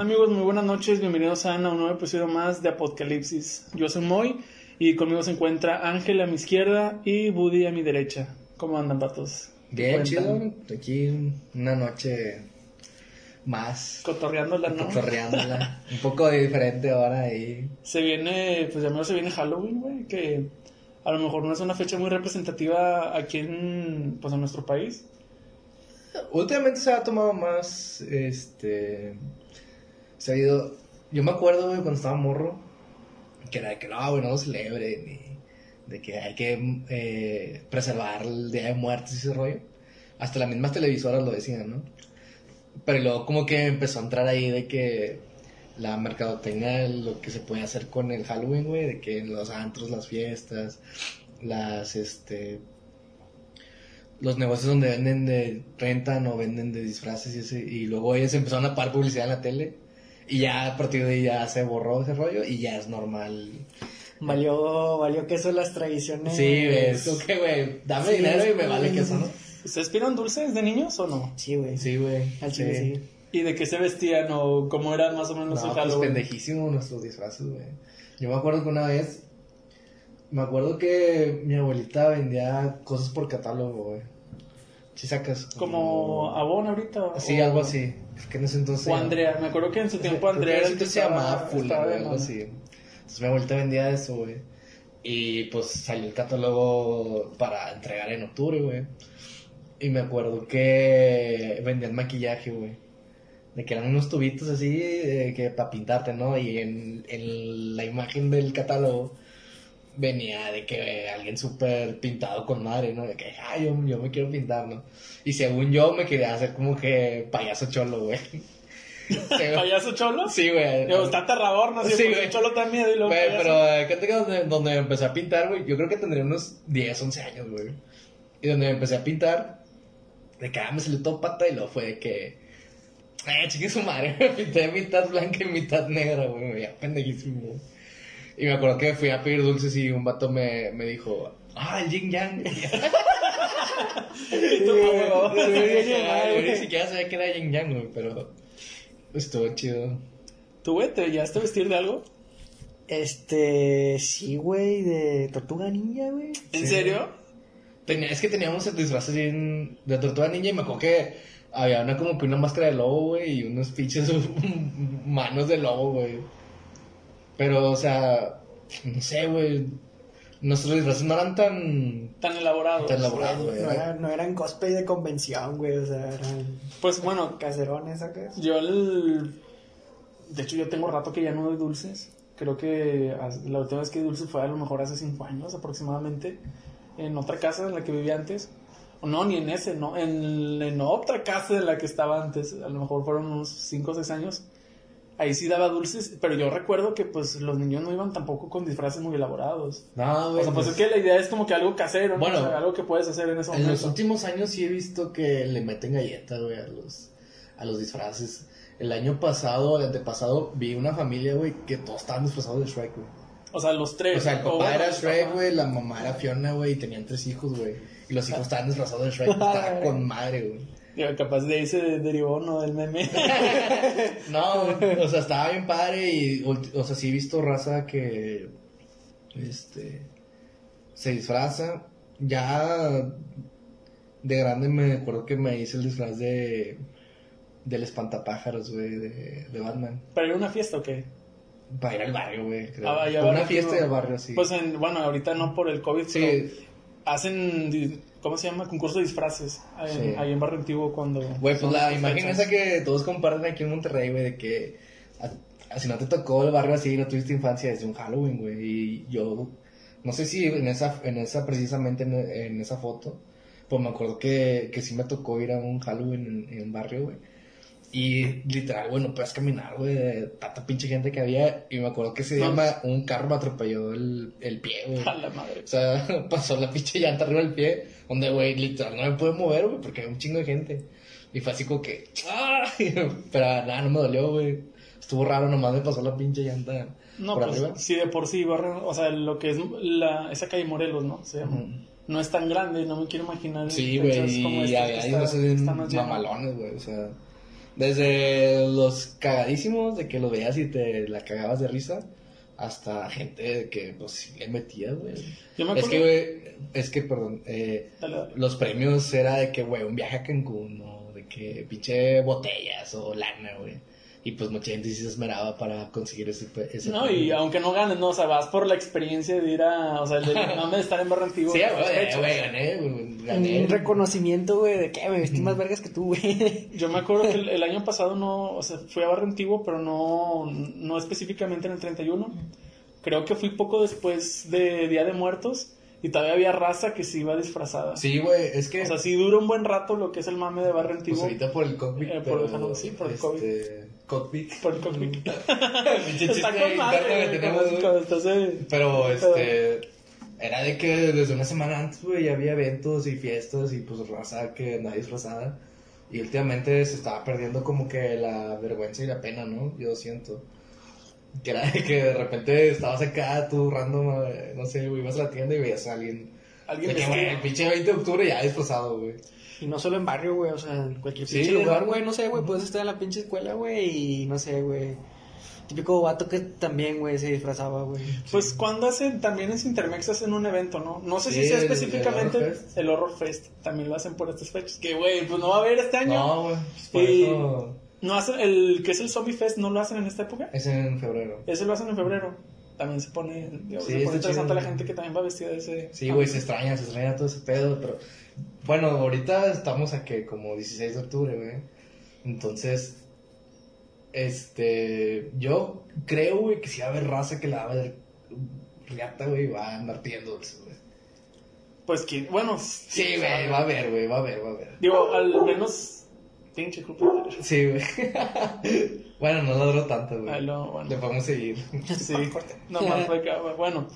amigos? Muy buenas noches, bienvenidos a un nuevo episodio más de Apocalipsis. Yo soy Moy y conmigo se encuentra Ángel a mi izquierda y Buddy a mi derecha. ¿Cómo andan, patos? Bien, chido. Aquí una noche más. Cotorreándola, ¿no? Cotorreándola. un poco diferente ahora y... Se viene, pues ya se viene Halloween, güey, que a lo mejor no es una fecha muy representativa aquí en, pues, en nuestro país. Últimamente se ha tomado más, este... Se ha ido... Yo me acuerdo, güey, cuando estaba morro, que era de que no, güey, no lo celebren de que hay que eh, preservar el Día de Muertos y ese rollo. Hasta las mismas televisoras lo decían, ¿no? Pero luego como que empezó a entrar ahí de que la mercadotecnia, lo que se puede hacer con el Halloween, güey, de que los antros, las fiestas, las, este, los negocios donde venden de, rentan o venden de disfraces y ese, y luego ellos empezaron a pagar publicidad en la tele, y ya a partir de ahí ya se borró ese rollo, y ya es normal. Valió, valió queso las tradiciones. Sí, güey, tú qué, güey, dame Sí, dinero y me vale queso, ¿no? ¿Ustedes pidieron dulces de niños o no? Sí, güey. Sí, güey. Al chile sí. ¿Y de qué se vestían o cómo era más o menos No, su pues pendejísimo nuestros disfraces, güey. Yo me acuerdo que una vez, me acuerdo que mi abuelita vendía cosas por catálogo, güey. Si sacas. Como Avon ahorita. o- Sí, algo así. Es que en ese entonces. O Andrea, me acuerdo que en su tiempo Andrea era el que se llamaba estaba de algo así. Entonces mi abuelita vendía eso, güey. Y pues salió el catálogo para entregar en octubre, güey. Y me acuerdo que vendían maquillaje, güey. De que eran unos tubitos así, de que para pintarte, ¿no? Y en, en la imagen del catálogo venía de que alguien súper pintado con madre, ¿no? De que, ay, yo, yo me quiero pintar, ¿no? Y según yo me quería hacer como que payaso cholo, güey. ¿Payaso cholo? Sí, güey. Digo, está aterrador, ¿no? Sí, güey. cholo luego Güey, payaso. pero eh, fíjate que donde, donde empecé a pintar, güey, yo creo que tendría unos 10, 11 años, güey. Y donde empecé a pintar, de que ah, me salió todo pata y luego fue de que, eh, chique su madre, me pinté mitad blanca y mitad negra, güey, me veía pendejísimo. Y me acuerdo que fui a pedir dulces y un vato me, me dijo, ah, el yin yang. Y. Yo ni siquiera sabía que era yin yang, güey, pero estuvo chido. ¿Tú, güey, te llegaste a vestir de algo? Este, sí, güey, de tortuga ninja, güey. ¿En Sí. serio? Tenía, es que teníamos el disfraz así en- de tortuga ninja y me acuerdo que había una como que una máscara de lobo, güey, y unos pinches manos de lobo, güey. Pero, o sea, no sé, güey. Nuestros disfraces no eran tan... Tan elaborado. Tan elaborado, güey. No, era- no eran cosplay de convención, güey, o sea, eran Pues bueno, caserones, yo el... De hecho, yo tengo rato que ya no doy dulces. Creo que la última vez que di dulces fue a lo mejor hace cinco años aproximadamente. En otra casa en la que vivía antes. No, ni en ese, no. En, en otra casa en la que estaba antes. A lo mejor fueron unos cinco o seis años. Ahí sí daba dulces. Pero yo recuerdo que pues los niños no iban tampoco con disfraces muy elaborados. No, O güey. sea, pues es que la idea es como que algo casero, ¿no? Bueno, O sea, algo que puedes hacer en ese En los momento. últimos años sí he visto que le meten galletas, güey, a los, a los disfraces. El año pasado, el antepasado, vi una familia, güey, que todos estaban disfrazados de Shrek, güey. O sea, los tres. O sea, el O papá era Shrek, güey, la mamá era Fiona, güey, y tenían tres hijos, güey. Y los hijos estaban disfrazados de Shrek, estaba con madre, güey. Capaz de ahí se derivó, ¿no? Del meme. No, o sea, estaba bien padre y, o sea, sí he visto raza que, este, se disfraza. Ya de grande me acuerdo que me hice el disfraz de, del espantapájaros, güey, de, de Batman. ¿Para ir a una fiesta o qué? Para ir al barrio, güey, creo. Ah, Una fiesta del barrio, sí. Pues en, bueno, ahorita no por el COVID, pero sí, hacen, ¿cómo se llama? Concurso de disfraces. Ahí, Sí. ahí en Barrio Antiguo cuando... Güey, pues la imagen esa que todos comparten aquí en Monterrey, güey, de que a- a- si no te tocó el barrio así, no tuviste infancia desde un Halloween, güey. Y yo, no sé si en esa, en esa precisamente en, en esa foto, pues me acuerdo que, que sí me tocó ir a un Halloween en, en barrio, güey. Y literal, güey, no puedes caminar, güey, de tanta pinche gente que había. Y me acuerdo que ese día No. un carro me atropelló el, el pie, güey. A la madre. O sea, pasó la pinche llanta arriba del pie, donde, güey, literal, no me pude mover, güey, porque había un chingo de gente. Y fue así como que, ¡ah! Pero nada, no me dolió, güey. Estuvo raro, nomás me pasó la pinche llanta No, por pues arriba. sí, de por sí, Barrio, o sea, lo que es la, esa calle Morelos, ¿no? Se llama. No es tan grande, no me quiero imaginar. Sí, güey, y está- unos mamalones, güey, o sea. Desde los cagadísimos de que lo veías y te la cagabas de risa, hasta gente que pues le metía, güey. Yo me Es acuerdo. que, güey, es que, perdón, eh, Dale, dale. los premios era de que, güey, un viaje a Cancún, o de que pinche botellas o lana, güey. Y pues mucha gente sí se esmeraba para conseguir ese, ese No, y aunque no ganes, no, o sea, vas por la experiencia de ir a, o sea, el del mame de estar en barrio antiguo. Sí, güey, güey, gané, güey, gané. Un reconocimiento, güey, de que me vestí más vergas que tú, güey. Yo me acuerdo que el, el año pasado no, o sea, fui a barrio antiguo, pero no, no específicamente en el 31. Creo que fui poco después de Día de Muertos y todavía había raza que se iba disfrazada. Sí, güey, es que... O sea, sí dura un buen rato lo que es el mame de barrio Pues antiguo ahorita por el COVID, Eh, por pero, sí, por el este, COVID. por el chiste Está con madre, tenemos, Pero, este, era de que desde una semana antes, güey, había eventos y fiestas y pues raza que andaba disfrazada. Y últimamente se estaba perdiendo como que la vergüenza y la pena, ¿no? Yo siento. Que era de que de repente estabas acá, tú random, eh, no sé, güey, ibas a la tienda y veías a alguien. Alguien de que, güey, el pinche 20 de octubre ya disfrazado, güey. Y no solo en barrio, güey, o sea, en cualquier Sí, pinche lugar, lugar, güey, no sé, güey, puedes estar en la pinche escuela, güey, y no sé, güey. Típico vato que también, güey, se disfrazaba, güey. Pues cuando hacen, también en Intermex hacen un evento, ¿no? No sé Sí, si sea el- el específicamente Horror Fest. el Horror Fest. También lo hacen por estas fechas. Que, güey, pues no va a haber este año. No, güey, pues por Y- eso No hacen, el que es el Zombie Fest, ¿no lo hacen en esta época? es en febrero. Ese lo hacen en febrero. También se pone, Sí, se pone interesante la gente que también va vestida de ese. Sí, güey, se extraña, se extraña todo ese pedo, pero... Bueno, ahorita estamos a que como 16 de octubre, güey. Entonces, este... Yo creo, güey, que si va a haber raza que la va a ver riata, güey, va a andar pidiendo dulces, güey. Pues que, bueno. Sí, güey, va a haber, güey, va a haber, va a haber. Digo, al menos. Pinche Júpiter. Sí, güey. bueno, no ladró tanto, güey. lo- bueno. Le podemos seguir. Sí, nomás fue que, bueno.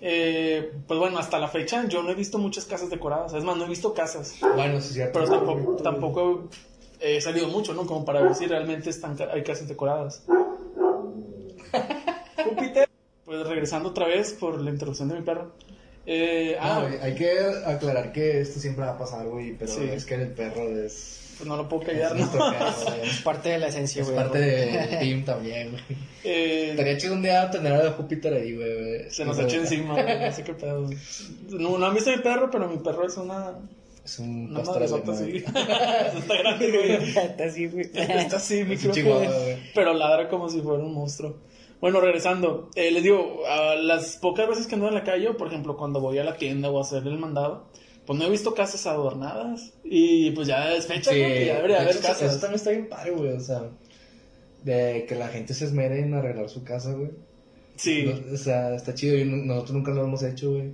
eh, pues bueno, hasta la fecha yo no he visto muchas casas decoradas. Es más, no he visto casas. Bueno, sí cierto. Pero tampoco, tampoco he salido mucho, ¿no? Como para ver si realmente están, hay casas decoradas. Júpiter. Pues regresando otra vez por la interrupción de mi perro. Eh, No, ah, hay que aclarar que esto siempre va a pasar, güey, pero Sí. es que el perro es... pues no lo puedo Es callar, ¿no? güey. Es parte de la esencia, Es güey. parte del team también, güey. Eh, Estaría chido un día tener a Júpiter ahí, güey. se nos echó encima, güey, no sé qué pedo. No, no han visto mi perro, pero mi perro es una... Es un Una pastor alemán. así. Está grande, güey. Está así, güey. Está así, mi güey. Pero ladra como si fuera un monstruo. Bueno, regresando, eh, les digo, a las pocas veces que ando en la calle, por ejemplo, cuando voy a la tienda o a hacer el mandado, pues no he visto casas adornadas. Y pues ya es fecha, Sí, ¿no? Que ya debería de haber hecho, Eso casas. también está bien padre, güey. O sea, de que la gente se esmere en arreglar su casa, güey. Sí. No, o sea, está chido. y no- nosotros nunca lo hemos hecho, güey.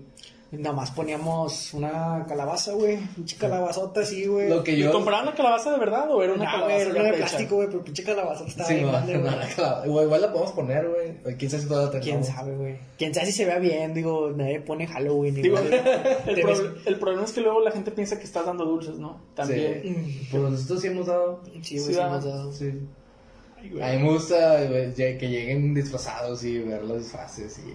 Nada más poníamos una calabaza, güey. Pinche calabazota así, güey. Lo que ¿Y yo. compraban la calabaza de verdad o era una Nah, calabaza güey, era una de plástico, güey, pero pinche calabazota estaba Sí, bien no, no, igual, la podemos poner, güey. Quién sabe si todavía la ¿Quién sabe, güey? ¿Quién sabe si se vea bien? Digo, nadie pone Halloween. Digo, igual. el, problema es que luego la gente piensa que estás dando dulces, ¿no? También. Sí. Pues nosotros sí hemos dado. Sí, güey, sí hemos dado. Sí. Ay, güey. A mí me gusta güey, ya- que lleguen disfrazados y ver los disfraces y...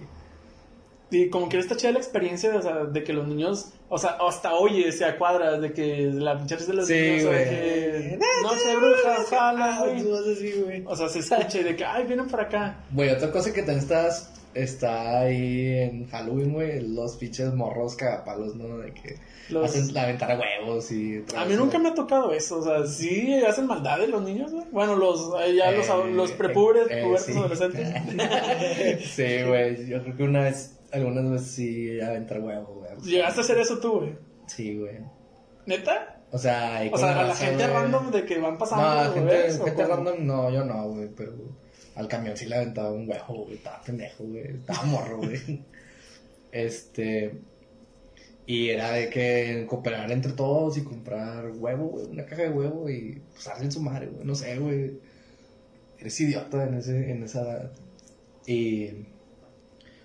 Y como que está chida la experiencia o sea, de que los niños, o sea, hasta oye, se acuadra de que la risa de los Sí, niños, o sea, güey. que no sé, brujas, jala, güey. O sea, se escucha y de que, ay, vienen para acá. Güey, otra cosa que también estás, está ahí en Halloween, güey, los pinches morros cagapalos, ¿no? De que Los- hacen la ventana huevos y... A mí nunca me ha tocado eso, o sea, sí hacen maldades los niños, güey. Bueno, los, eh, ya los, Eh, los prepubres, eh, sí. adolescentes. sí, güey, yo creo que una vez, algunas veces sí aventar huevos, güey. Llegaste a hacer eso tú, güey. Sí, güey. ¿Neta? O sea, O sea, a la gente güey. random de que van pasando. No, los gente, bebés, ¿o gente random, no, yo no, güey, pero al camión sí le aventaba un huevo, güey, estaba pendejo, güey, estaba morro, güey. Este, y era de que cooperar entre todos y comprar huevo, güey, una caja de huevo y pues en su madre, güey, no sé, güey. Eres idiota en, ese, en esa edad. Y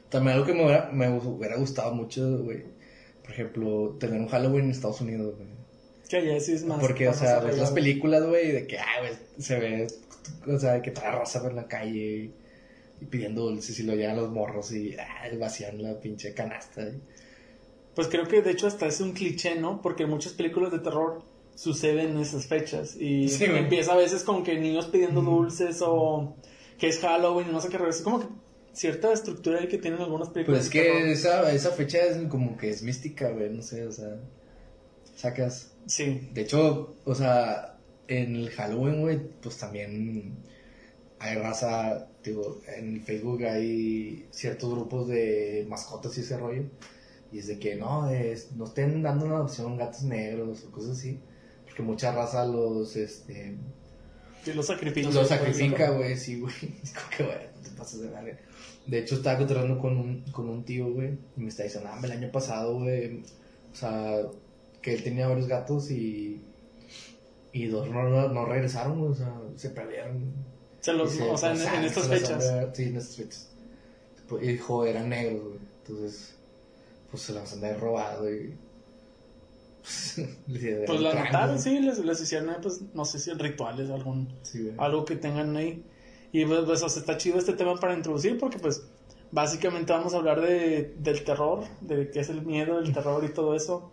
también algo que me hubiera, me hubiera gustado mucho, güey, por ejemplo, tener un Halloween en Estados Unidos, güey. Que allá sí es más. Porque, o sea, ves las películas, güey, de que, ah, güey, se ve, o sea, de que trae raza por la calle y, pidiendo dulces y lo llevan los morros y ah, vacían la pinche canasta. Pues creo que de hecho hasta es un cliché, ¿no? Porque muchas películas de terror sucede en esas fechas. Y Sí, empieza a veces con que niños pidiendo dulces o que es Halloween y no sé qué. Es como que cierta estructura ahí que tienen algunas películas. Pues es que esa, esa fecha es como que es mística, güey, no sé, o sea, sacas. Sí. De hecho, o sea, en el Halloween, güey, pues también hay raza, digo, en el Facebook hay ciertos grupos de mascotas y ese rollo. Y es de que no, es, no estén dando una adopción gatos negros o cosas así. Porque mucha raza los, este, los sacrifica. los sacrifica, güey, sí, güey. Es como que, güey, no te pasas de verga. De hecho, estaba contando con un, con un tío, güey, y me está diciendo, ah, el año pasado, güey, o sea, que él tenía varios gatos y, y dos no, no, no regresaron, güey, o sea, se perdieron. Se los, se- o sea, en, estas fechas. Sí, en estas fechas. Pues, Y dijo, eran negros, güey, entonces, pues se los han robado y... les Pues la notaron, sí, les, les hicieron, pues, no sé si rituales algún, Sí, algo que tengan ahí. Y pues, pues, o sea, está chido este tema para introducir porque pues básicamente vamos a hablar de, del terror, de qué es el miedo, el terror y todo eso.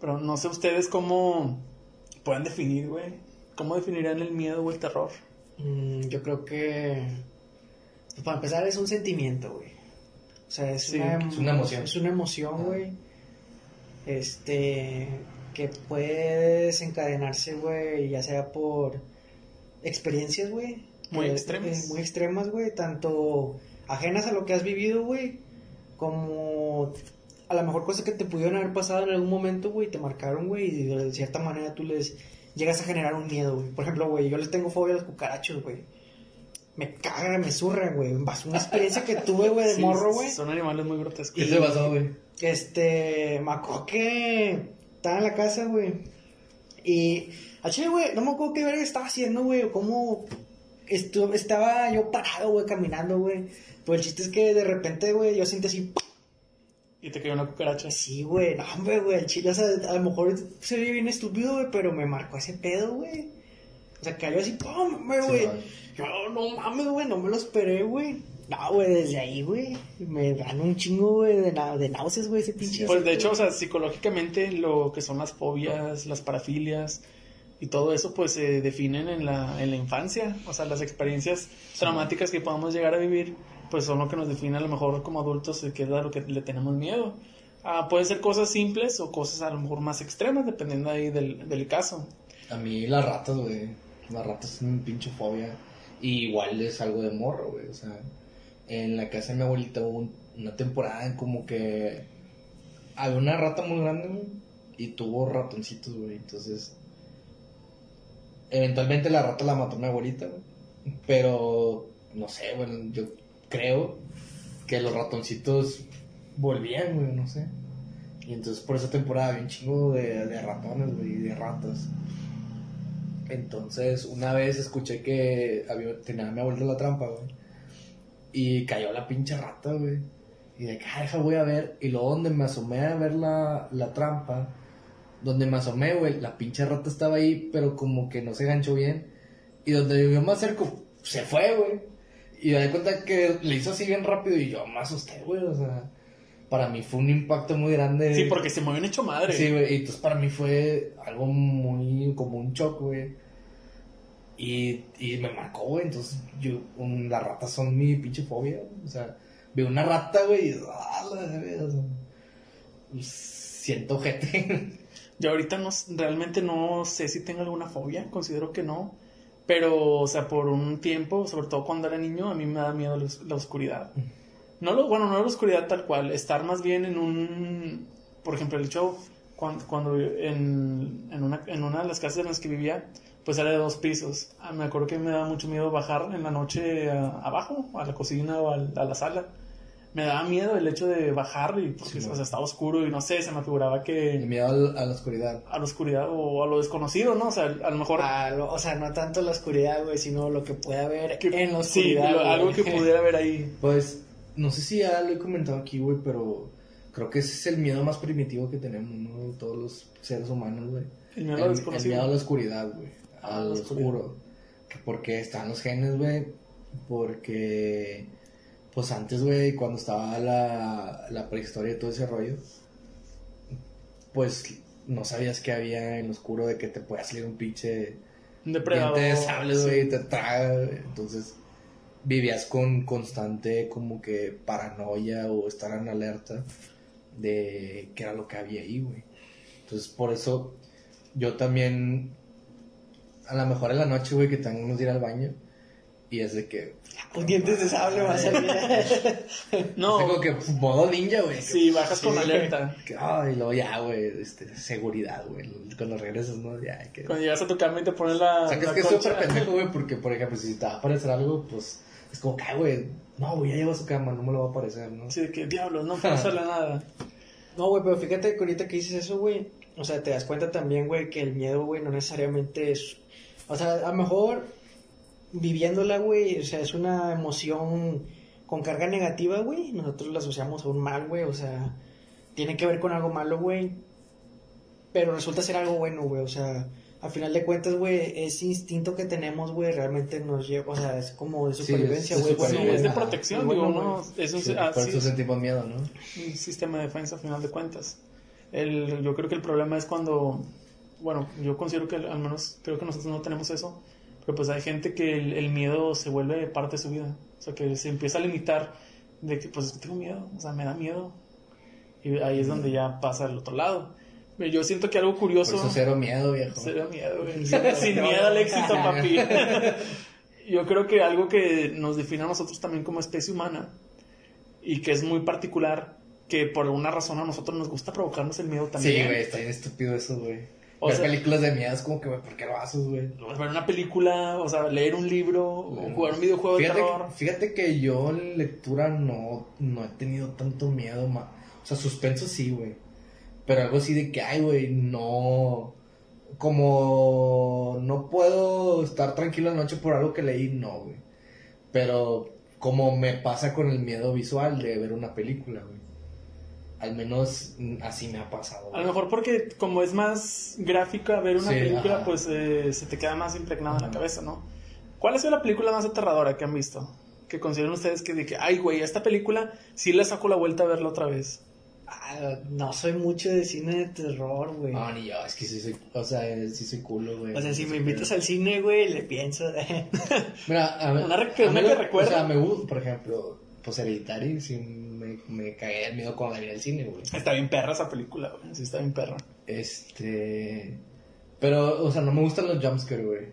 Pero no sé ustedes cómo pueden definir, güey. ¿Cómo definirían el miedo o el terror? Mm, yo creo que. pues, para empezar, es un sentimiento, güey. O sea, es, Sí, una, es una emoción. Es una emoción, güey. Este. Que puede desencadenarse, güey, ya sea por experiencias, güey. Muy extremas. eh, muy extremas, güey. Tanto ajenas a lo que has vivido, güey. Como a lo mejor cosas que te pudieron haber pasado en algún momento, güey, te marcaron, güey, y de cierta manera tú les llegas a generar un miedo, güey. Por ejemplo, güey, yo les tengo fobia a los cucarachos, güey. Me caga, me zurra, güey. Una experiencia que tuve, güey, de Sí, morro, güey. Son animales muy grotescos. ¿Qué te pasó, güey? Este, me acuerdo que estaba en la casa, güey. Y, a chile, güey, no me acuerdo qué verga estaba haciendo, güey, o cómo estu- estaba yo parado, güey, caminando, güey. Pues el chiste es que de repente, güey, yo siento así, Y te cayó una cucaracha. Sí, güey, no, hombre, güey, el chile, o sea, a lo mejor se ve bien estúpido, güey, pero me marcó ese pedo, güey. O sea, cayó así, ¡pum! hombre, Sí, güey. man. Yo, no mames, güey, no me lo esperé, güey. No, güey, desde ahí, güey, me dan un chingo, güey, de, na- de náuseas, güey, ese pinche. Pues de hecho, o sea, psicológicamente lo que son las fobias, las parafilias y todo eso, pues se definen en la, en la infancia. O sea, las experiencias traumáticas que podamos llegar a vivir, pues son lo que nos define a lo mejor como adultos, que es a lo que le tenemos miedo. Ah, pueden ser cosas simples o cosas a lo mejor más extremas, dependiendo ahí del, del caso. A mí las ratas, güey. Las ratas son mi pinche fobia. Y igual es algo de morro, güey. O sea, en la casa de mi abuelita hubo un- una temporada en como que había una rata muy grande, güey. Y tuvo ratoncitos, güey. Entonces, eventualmente la rata la mató mi abuelita, güey. Pero, no sé, bueno, yo creo que los ratoncitos volvían, güey, no sé. Y entonces por esa temporada había un chingo de, de ratones, güey, de ratas. Entonces, una vez escuché que había, tenía mi abuelita la trampa, güey. Y cayó la pinche rata, güey. Y de que, ah, deja, voy a ver. Y luego donde me asomé a ver la, la trampa, donde me asomé, güey, la pinche rata estaba ahí, pero como que no se ganchó bien. Y donde yo me acerco, se fue, güey. Y me di cuenta que le hizo así bien rápido y yo me asusté, güey. O sea, para mí fue un impacto muy grande. Sí, porque se mueven hecho madre. Sí, güey, y entonces para mí fue algo muy, como un shock, güey. Y, y me marcó, güey, entonces yo, un- las ratas son mi pinche fobia, o sea, veo una rata, güey, y, ah, la siento gente. Yo ahorita no, realmente no sé si tengo alguna fobia, considero que no. Pero, o sea, por un tiempo, sobre todo cuando era niño, a mí me da miedo la, oscuridad. No lo, bueno, no la oscuridad tal cual, estar más bien en un, por ejemplo, el show, cuando, cuando en, en, una, en una de las casas en las que vivía, pues era de dos pisos. Ah, me acuerdo que me daba mucho miedo bajar en la noche a- abajo, a la cocina o a, la sala. Me daba miedo el hecho de bajar y porque, Sí, o sea, estaba oscuro y no sé, se me figuraba que El miedo al- a la oscuridad. a la oscuridad o a lo desconocido, ¿no? O sea, a lo mejor A lo- o sea, no tanto la oscuridad, güey, sino lo que puede haber que- en la sí, oscuridad. lo- güey. algo que pudiera haber ahí. Pues, no sé si ya lo he comentado aquí, güey, pero creo que ese es el miedo más primitivo que tenemos, ¿no? Todos los seres humanos, güey. El miedo a El, lo el miedo a la oscuridad, güey. A lo oscuro. Que porque están los genes, güey. Porque, pues antes, güey, cuando estaba la, la prehistoria y todo ese rollo, pues no sabías que había en lo oscuro de que te pueda salir un pinche depredador. de sable, sí. güey, te traga. Entonces, vivías con constante como que paranoia o estar en alerta de qué era lo que había ahí, güey. Entonces, por eso yo también, a lo mejor en la noche, güey, que tengo que ir al baño y es de que, Con dientes de sable va a salir. No, tengo que modo ninja, güey. sí, bajas con Sí, alerta. Que, ay, luego ya, güey, este, seguridad, güey. Cuando regresas, ¿no? Ya, que... Cuando llegas a tu cama y te ponen la. O sea, que es que es súper pendejo, güey, porque, por ejemplo, si te va a aparecer algo, pues, es como que, ay, güey, no, güey, ya llevo a su cama, no me lo va a aparecer, ¿no? Sí, de que diablos, no puedo hacerle nada. No, güey, pero fíjate que ahorita que dices eso, güey, o sea, te das cuenta también, güey, que el miedo, güey, no necesariamente es... O sea, a lo mejor viviéndola, güey, o sea, es una emoción con carga negativa, güey, nosotros la asociamos a un mal, güey, o sea, tiene que ver con algo malo, güey, pero resulta ser algo bueno, güey, o sea, a final de cuentas, güey, ese instinto que tenemos, güey, realmente nos lleva, o sea, es como de supervivencia, güey, es bueno, Sí, es de protección, Bueno, digo, güey. ¿no? Es un, Sí, ah, por sí, eso es sentimos miedo, ¿no? un sistema de defensa, a final de cuentas. El, yo creo que el problema es cuando. Bueno, yo considero que al menos creo que nosotros no tenemos eso. Pero pues hay gente que el, el miedo se vuelve parte de su vida. O sea, que se empieza a limitar de que, pues, es que tengo miedo. O sea, me da miedo. Y ahí es donde ya pasa al otro lado. Yo siento que algo Por curioso. eso cero miedo, viejo. Cero miedo, güey. Sin miedo al éxito, papi. Yo creo que algo que nos define a nosotros también como especie humana y que es muy particular, que por alguna razón a nosotros nos gusta provocarnos el miedo también. Sí, güey, está bien estúpido eso, güey. O Ver sea- películas de miedo es como que, güey, ¿por qué lo haces, güey? Ver una película, o sea, leer un libro, o jugar un videojuego fíjate, de terror. Fíjate que yo en lectura no, no he tenido tanto miedo, ma. O sea, suspenso sí, güey. Pero algo así de que, ay, güey, no. Como no puedo estar tranquilo anoche por algo que leí, no, güey. Pero como me pasa con el miedo visual de ver una película, güey. Al menos así me ha pasado. A lo mejor porque como es más gráfica ver una Sí, película, ajá. pues eh, se te queda más impregnada en la cabeza, ¿no? ¿Cuál ha sido la película más aterradora que han visto? Que consideren ustedes que de que, ay, güey, esta película sí le saco la vuelta a verla otra vez. Ah, no soy mucho de cine de terror, güey. No, ni yo, es que sí soy, o sea, sí soy culo, güey. O sea, si me invitas al cine, güey, le pienso. Mira, a ver, Una re- que- a mí una que lo- recuerda. O sea, me gusta, por ejemplo, pues Hereditary, sí me, me cagué el miedo cuando la vi el cine, güey. Está bien perra esa película, güey. Sí, está bien perra. Este. Pero, o sea, no me gustan los jumpscares, güey.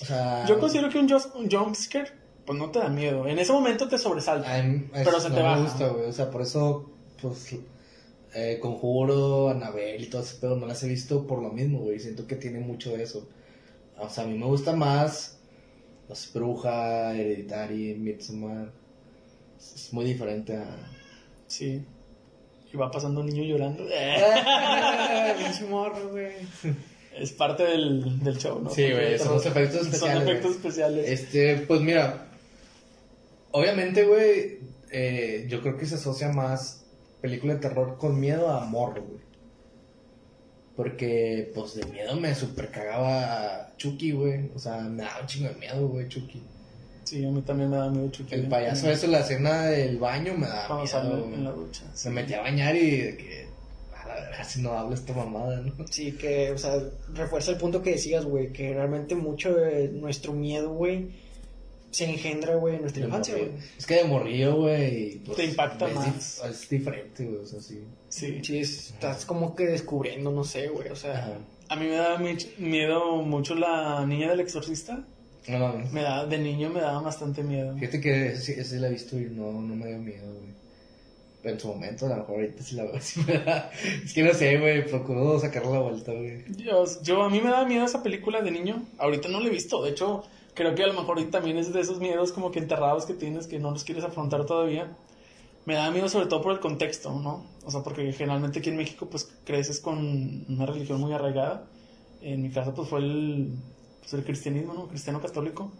O sea. Yo considero que un, un jumpscare, pues no te da miedo. En ese momento te sobresalta. es- pero se no te me baja. gusta, güey. O sea, por eso, pues. Eh, Conjuro, Anabel y todo ese pedo no las he visto por lo mismo, güey. Siento que tiene mucho de eso. O sea, a mí me gusta más. Sé, Bruja, Hereditary, Midsommar. Es muy diferente a. Sí. Y va pasando un niño llorando. Pinche morro, güey. Es parte del, del show, ¿no? Sí, güey, son los efectos especiales, Son efectos especiales. Este, pues mira, obviamente, güey, eh, yo creo que se asocia más película de terror con miedo a morro, güey. Porque, pues, de miedo me super cagaba Chucky, güey. O sea, me daba un chingo de miedo, güey, Chucky. Sí, a mí también me da miedo Chucky. El payaso eso, la escena del baño me Cuando sale miedo, en la güey. ducha. Se metía a bañar y de que, a la verdad, si no habla esta mamada, ¿no? Sí, que, o sea, refuerza el punto que decías, güey, que realmente mucho de nuestro miedo, güey, se engendra, güey, en nuestra De infancia, güey. Es que de morrillo, güey. pues, Te impacta es más. dif- Es diferente, güey, o sea, sí. Sí. Sí, es- estás como que descubriendo, no sé, güey, o sea... Ajá. A mí me da miedo mucho la niña del exorcista. No mames. Me da, de niño me daba bastante miedo. Fíjate que ese, ese la he visto y no, no me dio miedo, güey. En su momento, a lo mejor ahorita sí la veo. sí me da- Es que no sé, güey. Procuro sacarle la vuelta, güey. Yo, yo, a mí me da miedo esa película de niño. Ahorita no la he visto. De hecho, creo que a lo mejor también es de esos miedos como que enterrados que tienes que no los quieres afrontar todavía. Me da miedo sobre todo por el contexto, ¿no? O sea, porque generalmente aquí en México pues creces con una religión muy arraigada. En mi caso pues fue el, pues, el cristianismo, ¿no? Cristiano católico.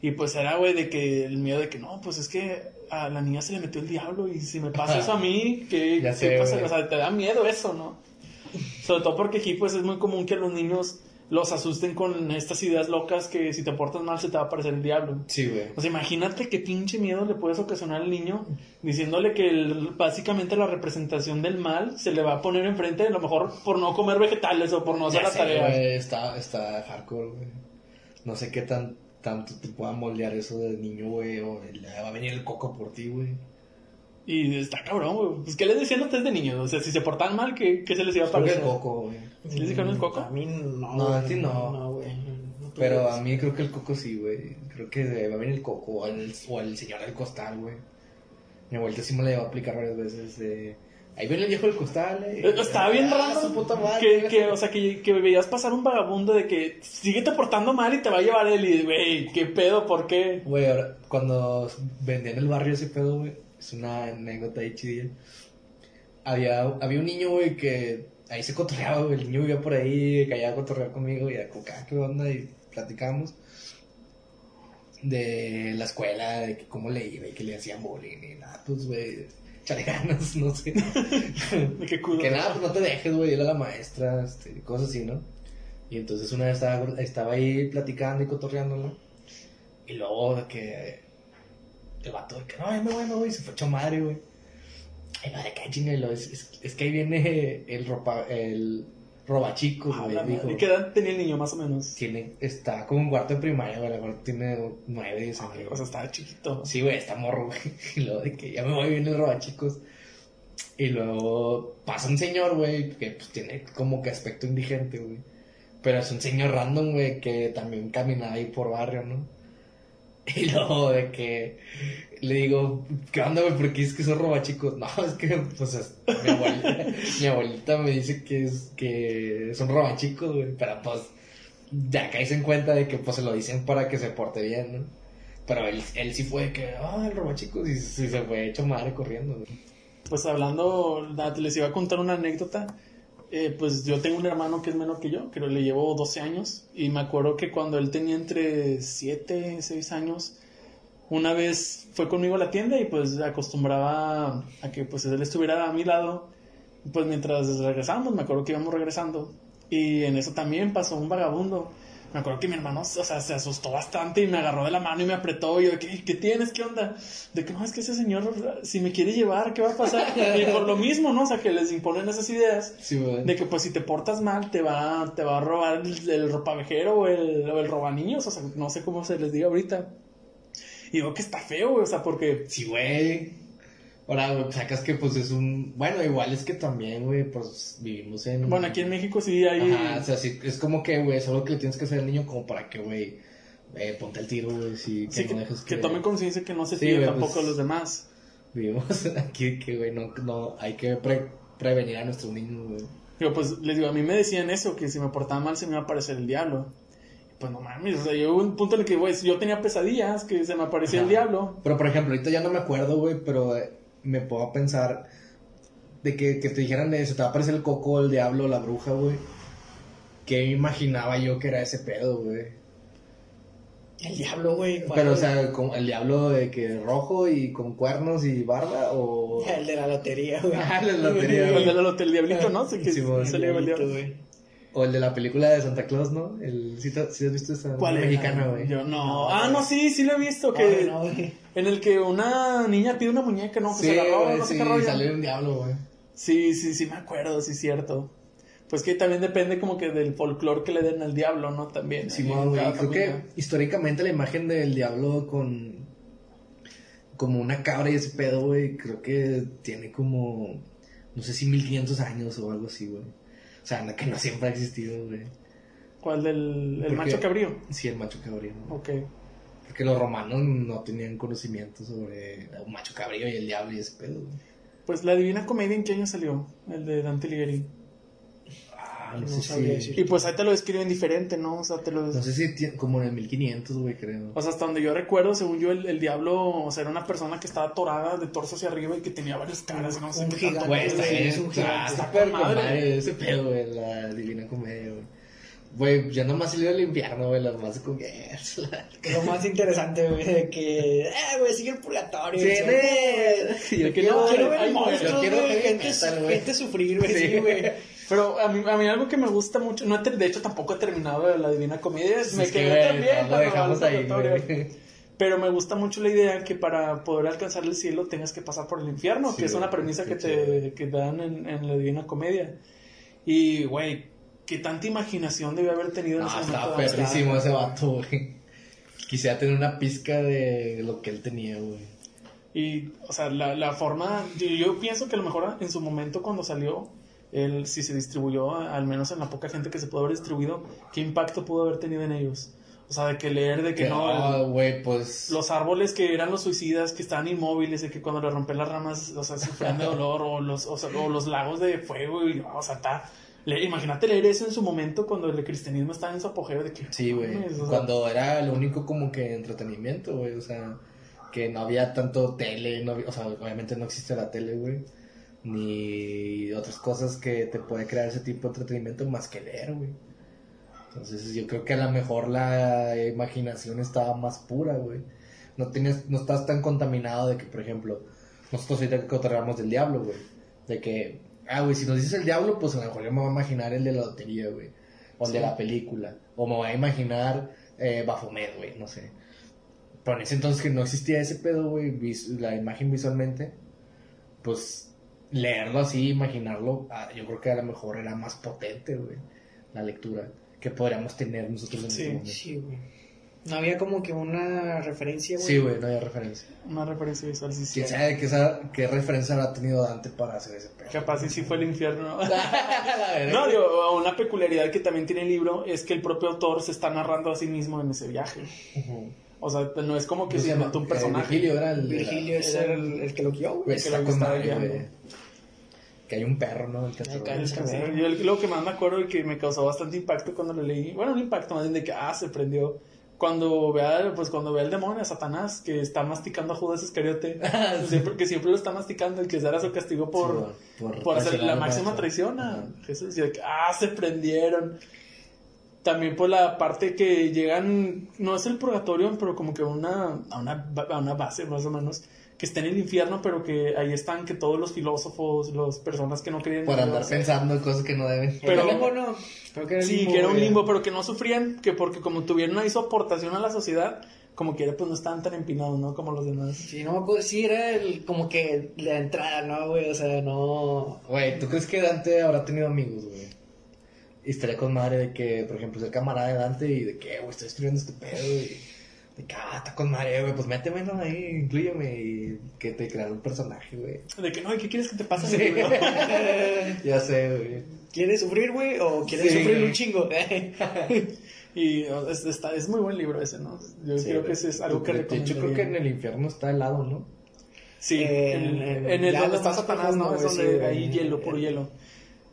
Y pues era, güey, de que el miedo de que no, pues es que a la niña se le metió el diablo y si me pasa eso a mí, ¿qué, Ya qué sé, pasa? güey. O sea, te da miedo eso, ¿no? Sobre todo porque aquí pues es muy común que los niños los asusten con estas ideas locas que si te portas mal se te va a aparecer el diablo. Sí, güey. O sea, imagínate qué pinche miedo le puedes ocasionar al niño diciéndole que el- básicamente la representación del mal se le va a poner enfrente, a lo mejor por no comer vegetales o por no hacer tareas. güey, está, está hardcore, güey. No sé qué tan, tanto te pueda moldear eso de niño, güey, o el- va a venir el coco por ti, güey. Y está cabrón, güey. Pues, ¿qué les decían ustedes de niños? O sea, si se portaban mal, ¿qué, qué se les iba a que el coco, güey. ¿Sí les dijeron el coco? A mí no. No, a ti no. No, güey. No tuve Pero a mí creo que el coco sí, güey. Creo que va a venir el coco o el, o el señor del costal, güey. Mi abuelita sí me la llevó a aplicar varias veces de... Ahí viene el viejo del costal, eh. Eh, Estaba bien Ah, raro. su puta madre. Que, que, o sea, que, que veías pasar un vagabundo de que síguete portando mal y te va a llevar él. Y, güey, ¿qué pedo? ¿Por qué? Güey, ahora, cuando vendía en el barrio ese pedo, güey, es una anécdota ahí chidilla. Había, había un niño, güey, que ahí se cotorreaba, güey. El niño vivía por ahí, caía a cotorrear conmigo y a como, "Ah, ¿qué onda? Y platicamos de la escuela, de que cómo le iba y que le hacían bullying y nada, pues, güey, échale ganas, no sé. Qué culo. Que nada, pues no te dejes, güey, dile a la maestra, este, cosas así, ¿no? Y entonces una vez estaba, estaba ahí platicando y cotorreándolo. Y luego de que el vato de que no, ya me voy, me voy, y se fue hecho madre, güey. Y no, de que es, es que ahí viene el ropa, el robachicos, Ah, güey, madre. ¿Y qué edad tenía el niño, más o menos? Tiene, está como en cuarto de primaria, güey, tiene nueve, diez años. O sea, estaba chiquito. Sí, güey, está morro, güey. Y luego de que ya me voy bien el robachicos. Y luego pasa un señor, güey, que pues tiene como que aspecto indigente, güey. Pero es un señor random, güey, que también camina ahí por barrio, ¿no? Y luego de que le digo, ¿qué onda, güey? ¿Por qué es que son robachicos? No, es que, pues, es- mi, abuelita, mi abuelita me dice que es que son robachicos, güey. Pero pues, ya caes en cuenta de que pues se lo dicen para que se porte bien, ¿no? Pero él, él sí fue que, ah, el robachicos, y, sí se fue hecho madre corriendo, güey. Pues hablando, la- les iba a contar una anécdota. Eh, pues yo tengo un hermano que es menor que yo, que le llevo 12 años. Y me acuerdo que cuando él tenía entre 7, 6 años, una vez fue conmigo a la tienda y pues acostumbraba a que pues él estuviera a mi lado. Pues mientras regresábamos, me acuerdo que íbamos regresando. Y en eso también pasó un vagabundo. Me acuerdo que mi hermano, o sea, se asustó bastante y me agarró de la mano y me apretó. Y yo, ¿qué, qué tienes? ¿Qué onda? De que no, es que ese señor, si me quiere llevar, ¿qué va a pasar? Y por lo mismo, ¿no? O sea, que les imponen esas ideas Sí, de que, pues, si te portas mal, te va, te va a robar el, el ropavejero o el, o el robaniños. O sea, no sé cómo se les diga ahorita. Y digo que está feo, güey, o sea, porque Sí, güey. Ahora, güey, sacas que pues es un... Bueno, igual es que también, güey, pues vivimos en... Bueno, aquí en México sí hay. Ajá, o sea, sí, es como que, güey, es algo que le tienes que hacer al niño como para que, güey, eh, ponte el tiro, güey, si sí, que no dejes que tomen conciencia que no se Sí, tampoco pues- a los demás. Vivimos aquí que, güey, no, no, hay que pre- prevenir a nuestros niños, güey. Digo, pues les digo, a mí me decían eso, que si me portaba mal se me iba a aparecer el diablo. Pues no mames, o sea, llegó un punto en el que, güey, yo tenía pesadillas, que se me aparecía el Ajá. diablo. Pero, por ejemplo, ahorita ya no me acuerdo, güey, pero eh, me puedo pensar de que, que te dijeran de se te va a aparecer el coco, el diablo, la bruja, güey. ¿Qué imaginaba yo que era ese pedo, güey? El diablo, güey. Pero, o sea, con el diablo de que rojo y con cuernos y barba, o... El de la lotería, güey. Ah, la lotería, El güey. del hotel diablito, ¿no? Sé que Sí, se le el diablo. güey. O el de la película de Santa Claus, ¿no? El, ¿sí, te- sí has visto esa mexicana, güey? Yo no. No, ah, no, sí, sí lo he visto. Que, no. En el que una niña pide una muñeca, ¿no? Que Sí, se la roba, güey, no sé sí, qué rollo. salió un diablo, güey. Sí, sí, sí, me acuerdo, sí, cierto. Pues que también depende como que del folclore que le den al diablo, ¿no? También. Sí, güey. Creo que históricamente la imagen del diablo con. como una cabra y ese pedo, güey, creo que tiene como. no sé si 1500 años o algo así, güey. O sea, no- que no siempre ha existido, güey. ¿Cuál del el Porque- macho cabrío? Sí, el macho cabrío. ¿no? Ok. Porque los romanos no tenían conocimiento sobre un macho cabrío y el diablo y ese pedo, güey. Pues la Divina Comedia, ¿en qué año salió? El de Dante Alighieri. No, No sé sabría si. decir. Y pues ahí te lo describen diferente, ¿no? O sea, te lo... No sé si como en el 1500, güey, creo. O sea, hasta donde yo recuerdo, según yo, el, el diablo, o sea, era una persona que estaba atorada de torso hacia arriba y que tenía varias caras, no sé Un qué gigante, tanto. Güey, está es un gigante. está con madre. madre ese pedo, güey, la Divina Comedia, güey. Güey, yo nomás he ido al infierno, güey, las más con. Lo más interesante, güey, de que, eh, güey, sigue el purgatorio. Sí, güey, yo quiero- quiero ver monstruos, yo quiero güey, gente, sufrir, güey, Sí, sí, güey. Pero a mí, a mí algo que me gusta mucho, no de hecho tampoco he terminado la Divina Comedia, me Es que, quedé güey, también no dejamos ahí. Pero me gusta mucho la idea que para poder alcanzar el cielo tengas que pasar por el infierno, Sí, que es una premisa que te que dan en, en la Divina Comedia. Y, güey, qué tanta imaginación debió haber tenido en No, ese momento. estaba perrísimo ese vato, güey. Quisiera tener una pizca de lo que él tenía, güey. Y, o sea, la, la forma, yo, yo pienso que a lo mejor en su momento cuando salió, él, si se distribuyó, al menos en la poca gente que se pudo haber distribuido, ¿qué impacto pudo haber tenido en ellos? O sea, de que leer, de que Que no, no, el- güey, pues... los árboles que eran los suicidas, que estaban inmóviles, de que cuando le rompían las ramas, o sea, sufrían de dolor, o los, o, sea, o los lagos de fuego, y, o sea, está... le- imagínate leer eso en su momento cuando el cristianismo estaba en su apogeo de que... Sí, güey. mames, o sea, Cuando era lo único como que entretenimiento, güey. O sea, que no había tanto tele, no había- o sea, obviamente no existe la tele, güey. Ni otras cosas que te puede crear ese tipo de entretenimiento más que leer, güey. Entonces yo creo que a lo mejor la imaginación estaba más pura, güey. No tienes, no estás tan contaminado de que, por ejemplo, nosotros ahorita que cotorreamos del diablo, güey. De que, ah, güey, si nos dices el diablo, pues a lo mejor yo me voy a imaginar el de la lotería, güey. O el de la película. O me voy a imaginar eh, Baphomet, güey, no sé. Pero en ese entonces que no existía ese pedo, güey, la imagen visualmente, pues leerlo así, imaginarlo, ah, yo creo que a lo mejor era más potente, güey, la lectura que podríamos tener nosotros en Sí, momento. Sí, güey. No había como que una referencia, güey. Sí, güey, no había referencia. Una referencia visual, sí, sí. ¿Quién sabe qué, qué referencia habrá tenido Dante para hacer ese pedo? Capaz y sí fue el infierno. No, digo, una peculiaridad que también tiene el libro es que el propio autor se está narrando a sí mismo en ese viaje. O sea, no es como que ¿Cómo se inventó un Eh, personaje. Virgilio era el... Virgilio es era el, el que lo guió, Güey, güey. que lo estaba. Que hay un perro, ¿no? El. Sí, sí. Yo lo que más me acuerdo y que me causó bastante impacto cuando lo leí, bueno, un impacto más bien de que, ah, se prendió. Cuando vea, pues cuando ve al demonio, a Satanás, que está masticando a Judas Iscariote, siempre, que siempre lo está masticando y que será su castigo por, Sí, por- por hacer la máxima traición a Ajá. Jesús. Y de que, ah, se prendieron. También por la parte que llegan, no es el purgatorio, pero como que una, a, una, a una base más o menos, que está en el infierno, pero que ahí están que todos los filósofos, las personas que no creen en Por andar pensando en cosas que no deben. Pero- Pero limbo no. Creo que era el Sí, limbo, que era un limbo, pero que no sufrían, que porque como tuvieron ahí su aportación a la sociedad, como quiera, pues no estaban tan empinados, ¿no? Como los demás. Sí, no me acuerdo. Sí, era el, como que la entrada, ¿no, güey? O sea, no. Güey, ¿tú crees que Dante habrá tenido amigos, güey? Y estaría con madre de que, por ejemplo, ser camarada de Dante y de que, güey, estoy escribiendo este pedo y de que, ah, está con madre, güey, pues méteme ¿no? ahí, incluyeme y que te crear un personaje, güey. De que, no, ¿y qué quieres que te pase? Sí. güey? ya sé, güey. ¿Quieres sufrir, güey? ¿O quieres Sí, sufrir güey. un chingo? Y es, está- es muy buen libro ese, ¿no? Yo Sí, creo güey. que ese es algo que hecho, recomendaría. creo que en el infierno está helado, ¿no? Sí, En- en, en- en el donde está Satanás, ¿no? Es donde hay hielo, puro Eh. hielo.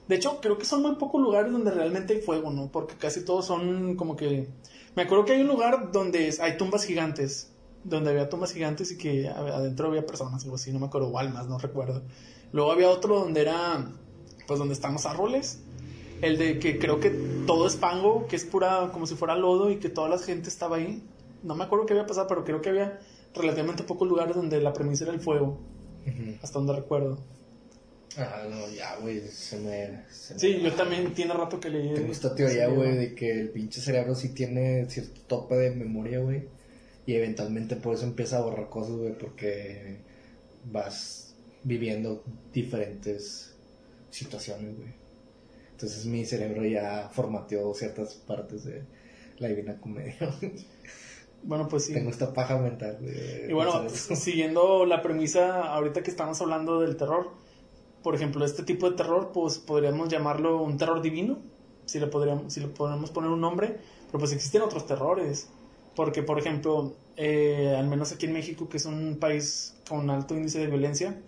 De hecho, creo que son muy pocos lugares donde realmente hay fuego, ¿no? Porque casi todos son como que... Me acuerdo que hay un lugar donde hay tumbas gigantes, donde había tumbas gigantes y que adentro había personas, algo así, no me acuerdo, o almas, no recuerdo. Luego había otro donde era, pues donde están los árboles. El de que creo que todo es fango, que es pura, como si fuera lodo y que toda la gente estaba ahí. No me acuerdo qué había pasado, pero creo que había relativamente pocos lugares donde la premisa era el fuego, hasta donde recuerdo. Ah, no, ya, güey, se me... se me- Sí, yo también tiene rato que leí. Tengo esta teoría, güey, de que el pinche cerebro sí tiene cierto tope de memoria, güey. Y eventualmente por eso empieza a borrar cosas, güey, porque vas viviendo diferentes situaciones, güey. Entonces mi cerebro ya formateó ciertas partes de la Divina Comedia. Bueno, pues sí. Tengo esta paja mental, güey. Y bueno, siguiendo la premisa, ahorita que estamos hablando del terror, por ejemplo, este tipo de terror, pues podríamos llamarlo un terror divino, si le, podríamos, si le podemos poner un nombre, pero pues existen otros terrores. Porque, por ejemplo, eh, al menos aquí en México, que es un país con alto índice de violencia,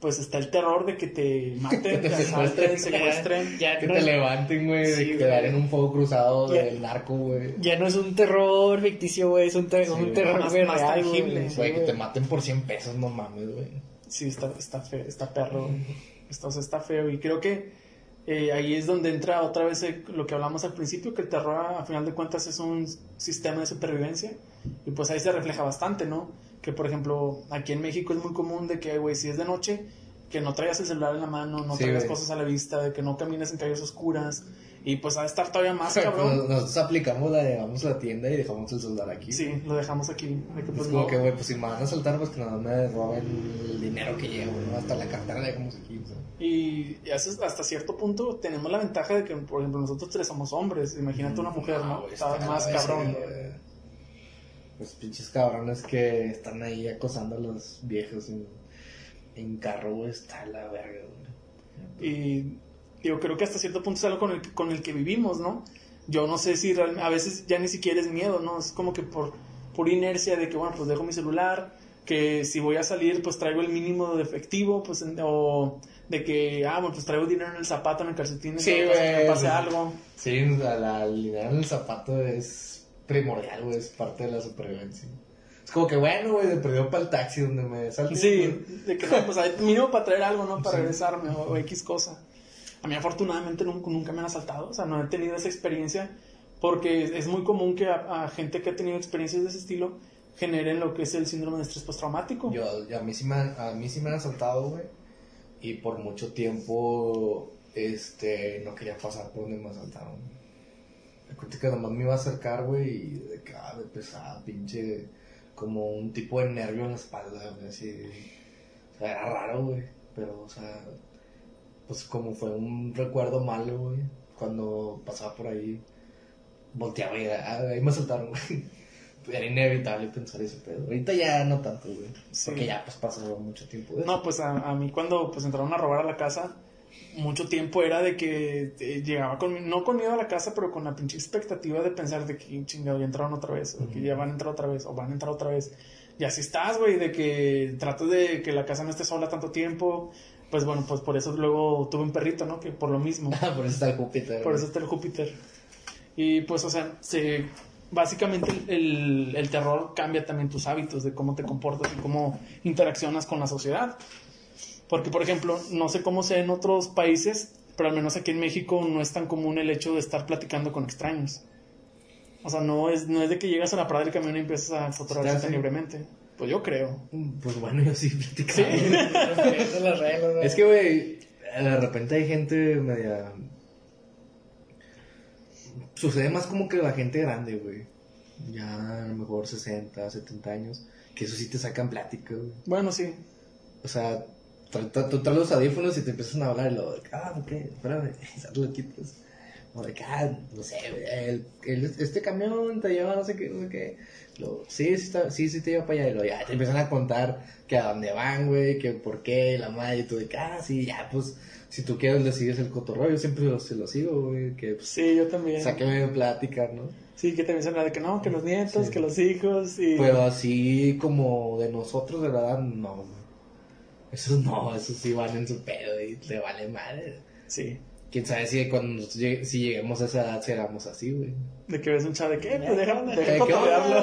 pues está el terror de que te maten, Que te te asalten, secuestren. secuestren. Ya, Que no te es, levanten, güey, Sí, de que te güey. dan en un fuego cruzado Ya. del narco, güey. ya no es un terror ficticio, güey. Es un, ter- Sí, un terror Más- güey, más real, tangible. güey. Que te maten por 100 pesos, no mames, güey. Sí, está, está feo, está perro. Está, o sea, está feo. Y creo que eh, ahí es donde entra otra vez lo que hablamos al principio, que el terror a, final de cuentas es un sistema de supervivencia y pues ahí se refleja bastante, ¿no? Que por ejemplo aquí en México es muy común de que, güey, si es de noche, que no traigas el celular en la mano, no Sí, traigas cosas a la vista, de que no camines en calles oscuras y pues de estar todavía más cabrón. nosotros aplicamos la de vamos a la tienda y dejamos el celular aquí. Sí, lo dejamos aquí. de que, Es pues, como no- que, güey, pues si me van a saltar, pues que nada me roben el dinero que llevo, ¿no? Hasta la cartera la dejamos aquí, o sea. Y hasta cierto punto tenemos la ventaja de que, por ejemplo, nosotros tres somos hombres. Imagínate una mujer, ¿no? Está está más cabrón. güey. Los pinches cabrones que están ahí acosando a los viejos en, en carro, güey, está la verga, güey. Y yo creo que hasta cierto punto es algo con el, que- con el que vivimos, ¿no? Yo no sé si realmente, a veces ya ni siquiera es miedo, ¿no? Es como que por, por inercia de que, bueno, pues dejo mi celular, que si voy a salir, pues traigo el mínimo de efectivo, pues, o de que, ah, bueno, pues traigo dinero en el zapato, en el calcetín, Sí, que me pase algo. Sí, la, la el dinero en el zapato es primordial, güey, es parte de la supervivencia. Es como que, bueno, güey, de perdió para el taxi donde me salte. Sí, de que no, pues mínimo para traer algo, ¿no? Para Sí. regresarme o, o X cosa. A mí afortunadamente nunca, nunca me han asaltado, o sea, no he tenido esa experiencia porque es muy común que a, a gente que ha tenido experiencias de ese estilo generen lo que es el síndrome de estrés postraumático. Yo, a, mí sí me, a mí sí me han asaltado, güey. Y por mucho tiempo, este, no quería pasar por donde me asaltaron. Me cuenta que nomás me iba a acercar, güey, y de que, ah, me pesaba, pinche, como un tipo de nervio en la espalda, güey, así. O sea, era raro, güey. Pero, o sea, pues como fue un recuerdo malo, güey. Cuando pasaba por ahí, volteaba y ah, ahí me asaltaron, güey. Era inevitable pensar ese pedo. Ahorita ya no tanto, güey. Sí. Porque ya pues pasó mucho tiempo de eso. No, pues a, a mí cuando pues entraron a robar a la casa, mucho tiempo era de que eh, llegaba con, no con miedo a la casa, pero con la pinche expectativa de pensar de que chingado, ya entraron otra vez, o que ya van a entrar otra vez, o van a entrar otra vez. Y así estás, güey, de que tratas de que la casa no esté sola tanto tiempo. Pues bueno, pues por eso luego tuve un perrito, ¿no? Que por lo mismo. Ah, por eso está el Júpiter. Por eso está el Júpiter. Y pues, o sea, se, básicamente el, el terror cambia también tus hábitos de cómo te comportas y cómo interaccionas con la sociedad. Porque, por ejemplo, no sé cómo sea en otros países, pero al menos aquí en México no es tan común el hecho de estar platicando con extraños. O sea, no es, no es de que llegas a la parada del camión y empiezas a fotografiarte Sí, sí. libremente. Pues yo creo. Pues bueno, yo sí platicaba. Güey. Es que, güey, de repente hay gente media... Sucede más como que la gente grande, güey. Ya a lo mejor 60, 70 años. Que eso sí te sacan plática, güey. Bueno, sí. O sea, tú traes los audífonos y te empiezan a hablar y lo de, ah, ¿por qué? Espérame, y lo quitas. O de que, ah, no sé, el- el- este camión te lleva no sé qué, no sé qué. Lo, sí, sí, está, sí, sí te lleva para allá. Y lo, ya te empiezan a contar que a dónde van, güey, que por qué, la madre, y tú de que, ah, sí, ya, pues, si tú quieres le sigues el cotorreo. Yo siempre lo, se lo sigo, güey, que, pues, Sí, yo también. sáqueme de plática, ¿no? Sí, que te dicen de que no, que los nietos, Sí. que los hijos y... Pero así como de nosotros, de verdad, no, güey. Esos no, esos sí van en su pedo y le vale madre. Sí. Quién sabe si cuando llegue- si lleguemos a esa edad seramos así, güey. De que ves un chavo de eh, pues ¿qué cotorrearlo,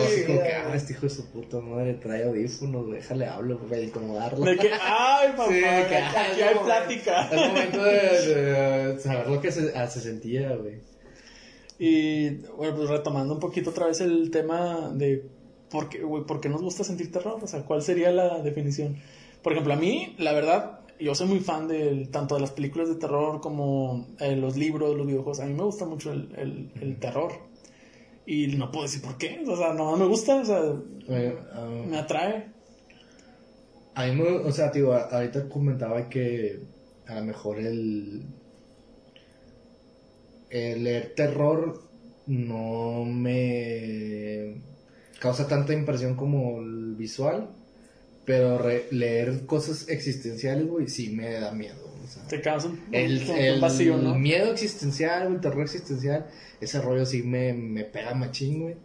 Así sí, como que, güey. ah, este hijo de su puta madre trae audífonos, déjale hablo, para incomodarlo. De que, ay, papá, Sí, de que, aquí ah, hay plática. Es momento de, de saber lo que se, ah, se sentía, güey. Y, bueno, pues retomando un poquito otra vez el tema de por qué, güey, por qué nos gusta sentir terror. O sea, ¿cuál sería la definición? Por ejemplo, a mí, la verdad, yo soy muy fan del, tanto de las películas de terror como eh, los libros, los videojuegos. A mí me gusta mucho el, el, el terror. Y no puedo decir por qué. O sea, no me gusta, o sea, ah, me atrae. A mí, me, o sea, tío, ahorita comentaba que a lo mejor el, el leer terror no me causa tanta impresión como el visual, pero re- leer cosas existenciales, güey, sí me da miedo. o sea. Te causa un, el, vacío, ¿no? miedo existencial, el terror existencial, ese rollo sí me, me pega machín, güey,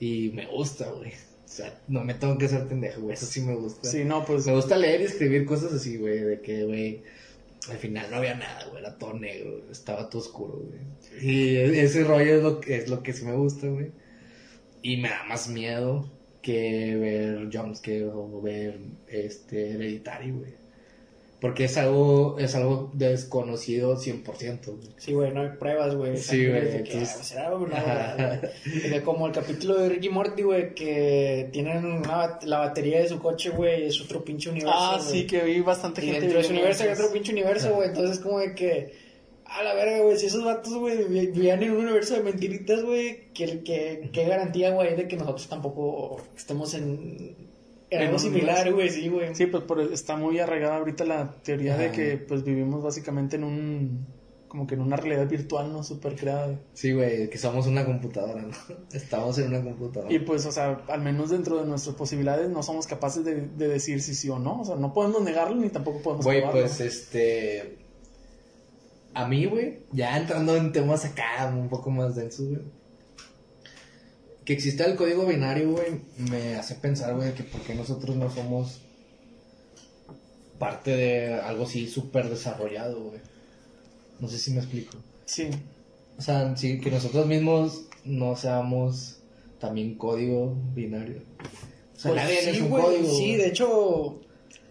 y me gusta, güey. O sea, no me tengo que ser pendejo, güey, eso sí me gusta. Sí, no, pues Me gusta leer y escribir cosas así, güey, de que, güey, al final no había nada, güey, era todo negro, estaba todo oscuro, güey. Y ese rollo es lo que, es lo que sí me gusta, güey. Y me da más miedo que ver jumpscare o ver, este, Hereditary, güey. Porque es algo, es algo desconocido 100%. güey. Sí, güey, no hay pruebas, güey. Sí, güey, De que, entonces- ah, ¿será o no, güey? De como el capítulo de Ricky Morty, güey, que tienen una, bat- la batería de su coche, güey, es otro pinche universo. Ah, güey. sí, que vi bastante Y gente. dentro de ese viviendo universo hay eso. otro pinche universo, güey. Entonces, como de que. A la verga, güey. Si esos vatos, güey, vi- vivían en un universo de mentiritas, güey. Que, que, ¿Qué garantía, güey, de que nosotros tampoco estemos en. En algo similar, güey, sí, güey. Sí, pues por- está muy arraigada ahorita la teoría de que pues vivimos básicamente en un como que en una realidad virtual no super creada. Sí, güey, que somos una computadora, ¿no? Estamos en una computadora. Y pues, o sea, al menos dentro de nuestras posibilidades no somos capaces de, de decir si sí o no. O sea, no podemos negarlo ni tampoco podemos Güey, probarlo. pues este. A mí, güey, ya entrando en temas acá un poco más densos, güey. Que exista el código binario, güey, me hace pensar, güey, que por qué nosotros no somos parte de algo así súper desarrollado, güey. No sé si me explico. Sí. O sea, sí, que nosotros mismos no seamos también código binario. O sea, Pues nadie sí, es un güey, código. Sí, de hecho,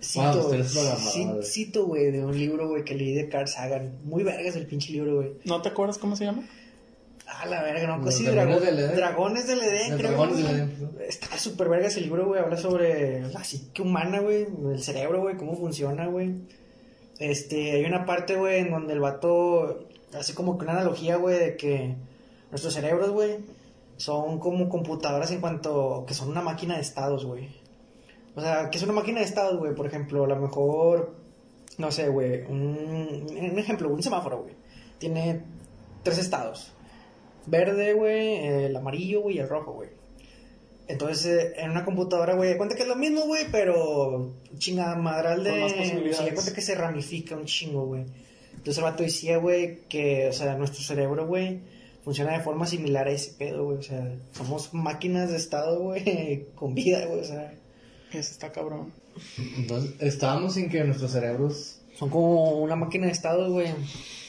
cito, Wow, güey. cito, güey, de un libro, güey, que leí de Carl Sagan. Muy vergas el pinche libro, güey. ¿No te acuerdas cómo se llama? Ah, la verga, no, pues sí, dragones drago- del Edén. Dragones del Edén, creo. dragones del. Edén. Está súper verga ese libro, güey. Habla sobre la psique humana, güey. El cerebro, güey. Cómo funciona, güey. Este, hay una parte, güey, en donde el vato hace como que una analogía, güey, de que nuestros cerebros, güey, son como computadoras en cuanto que son una máquina de estados, güey. O sea, que es una máquina de estados, güey. Por ejemplo, a lo mejor, no sé, güey, un, un ejemplo, un semáforo, güey. Tiene tres estados. Verde, güey, el amarillo, güey, y el rojo, güey. Entonces, eh, en una computadora, güey, cuenta que es lo mismo, güey, pero chingada madral de... Con más Sí, posibilidades. cuenta que se ramifica un chingo, güey. Entonces el vato decía, güey, que, o sea, nuestro cerebro, güey, funciona de forma similar a ese pedo, güey. O sea, somos máquinas de estado, güey, con vida, güey. O sea, Ese está cabrón. Entonces, estábamos sin que nuestros cerebros. son como una máquina de estado, güey.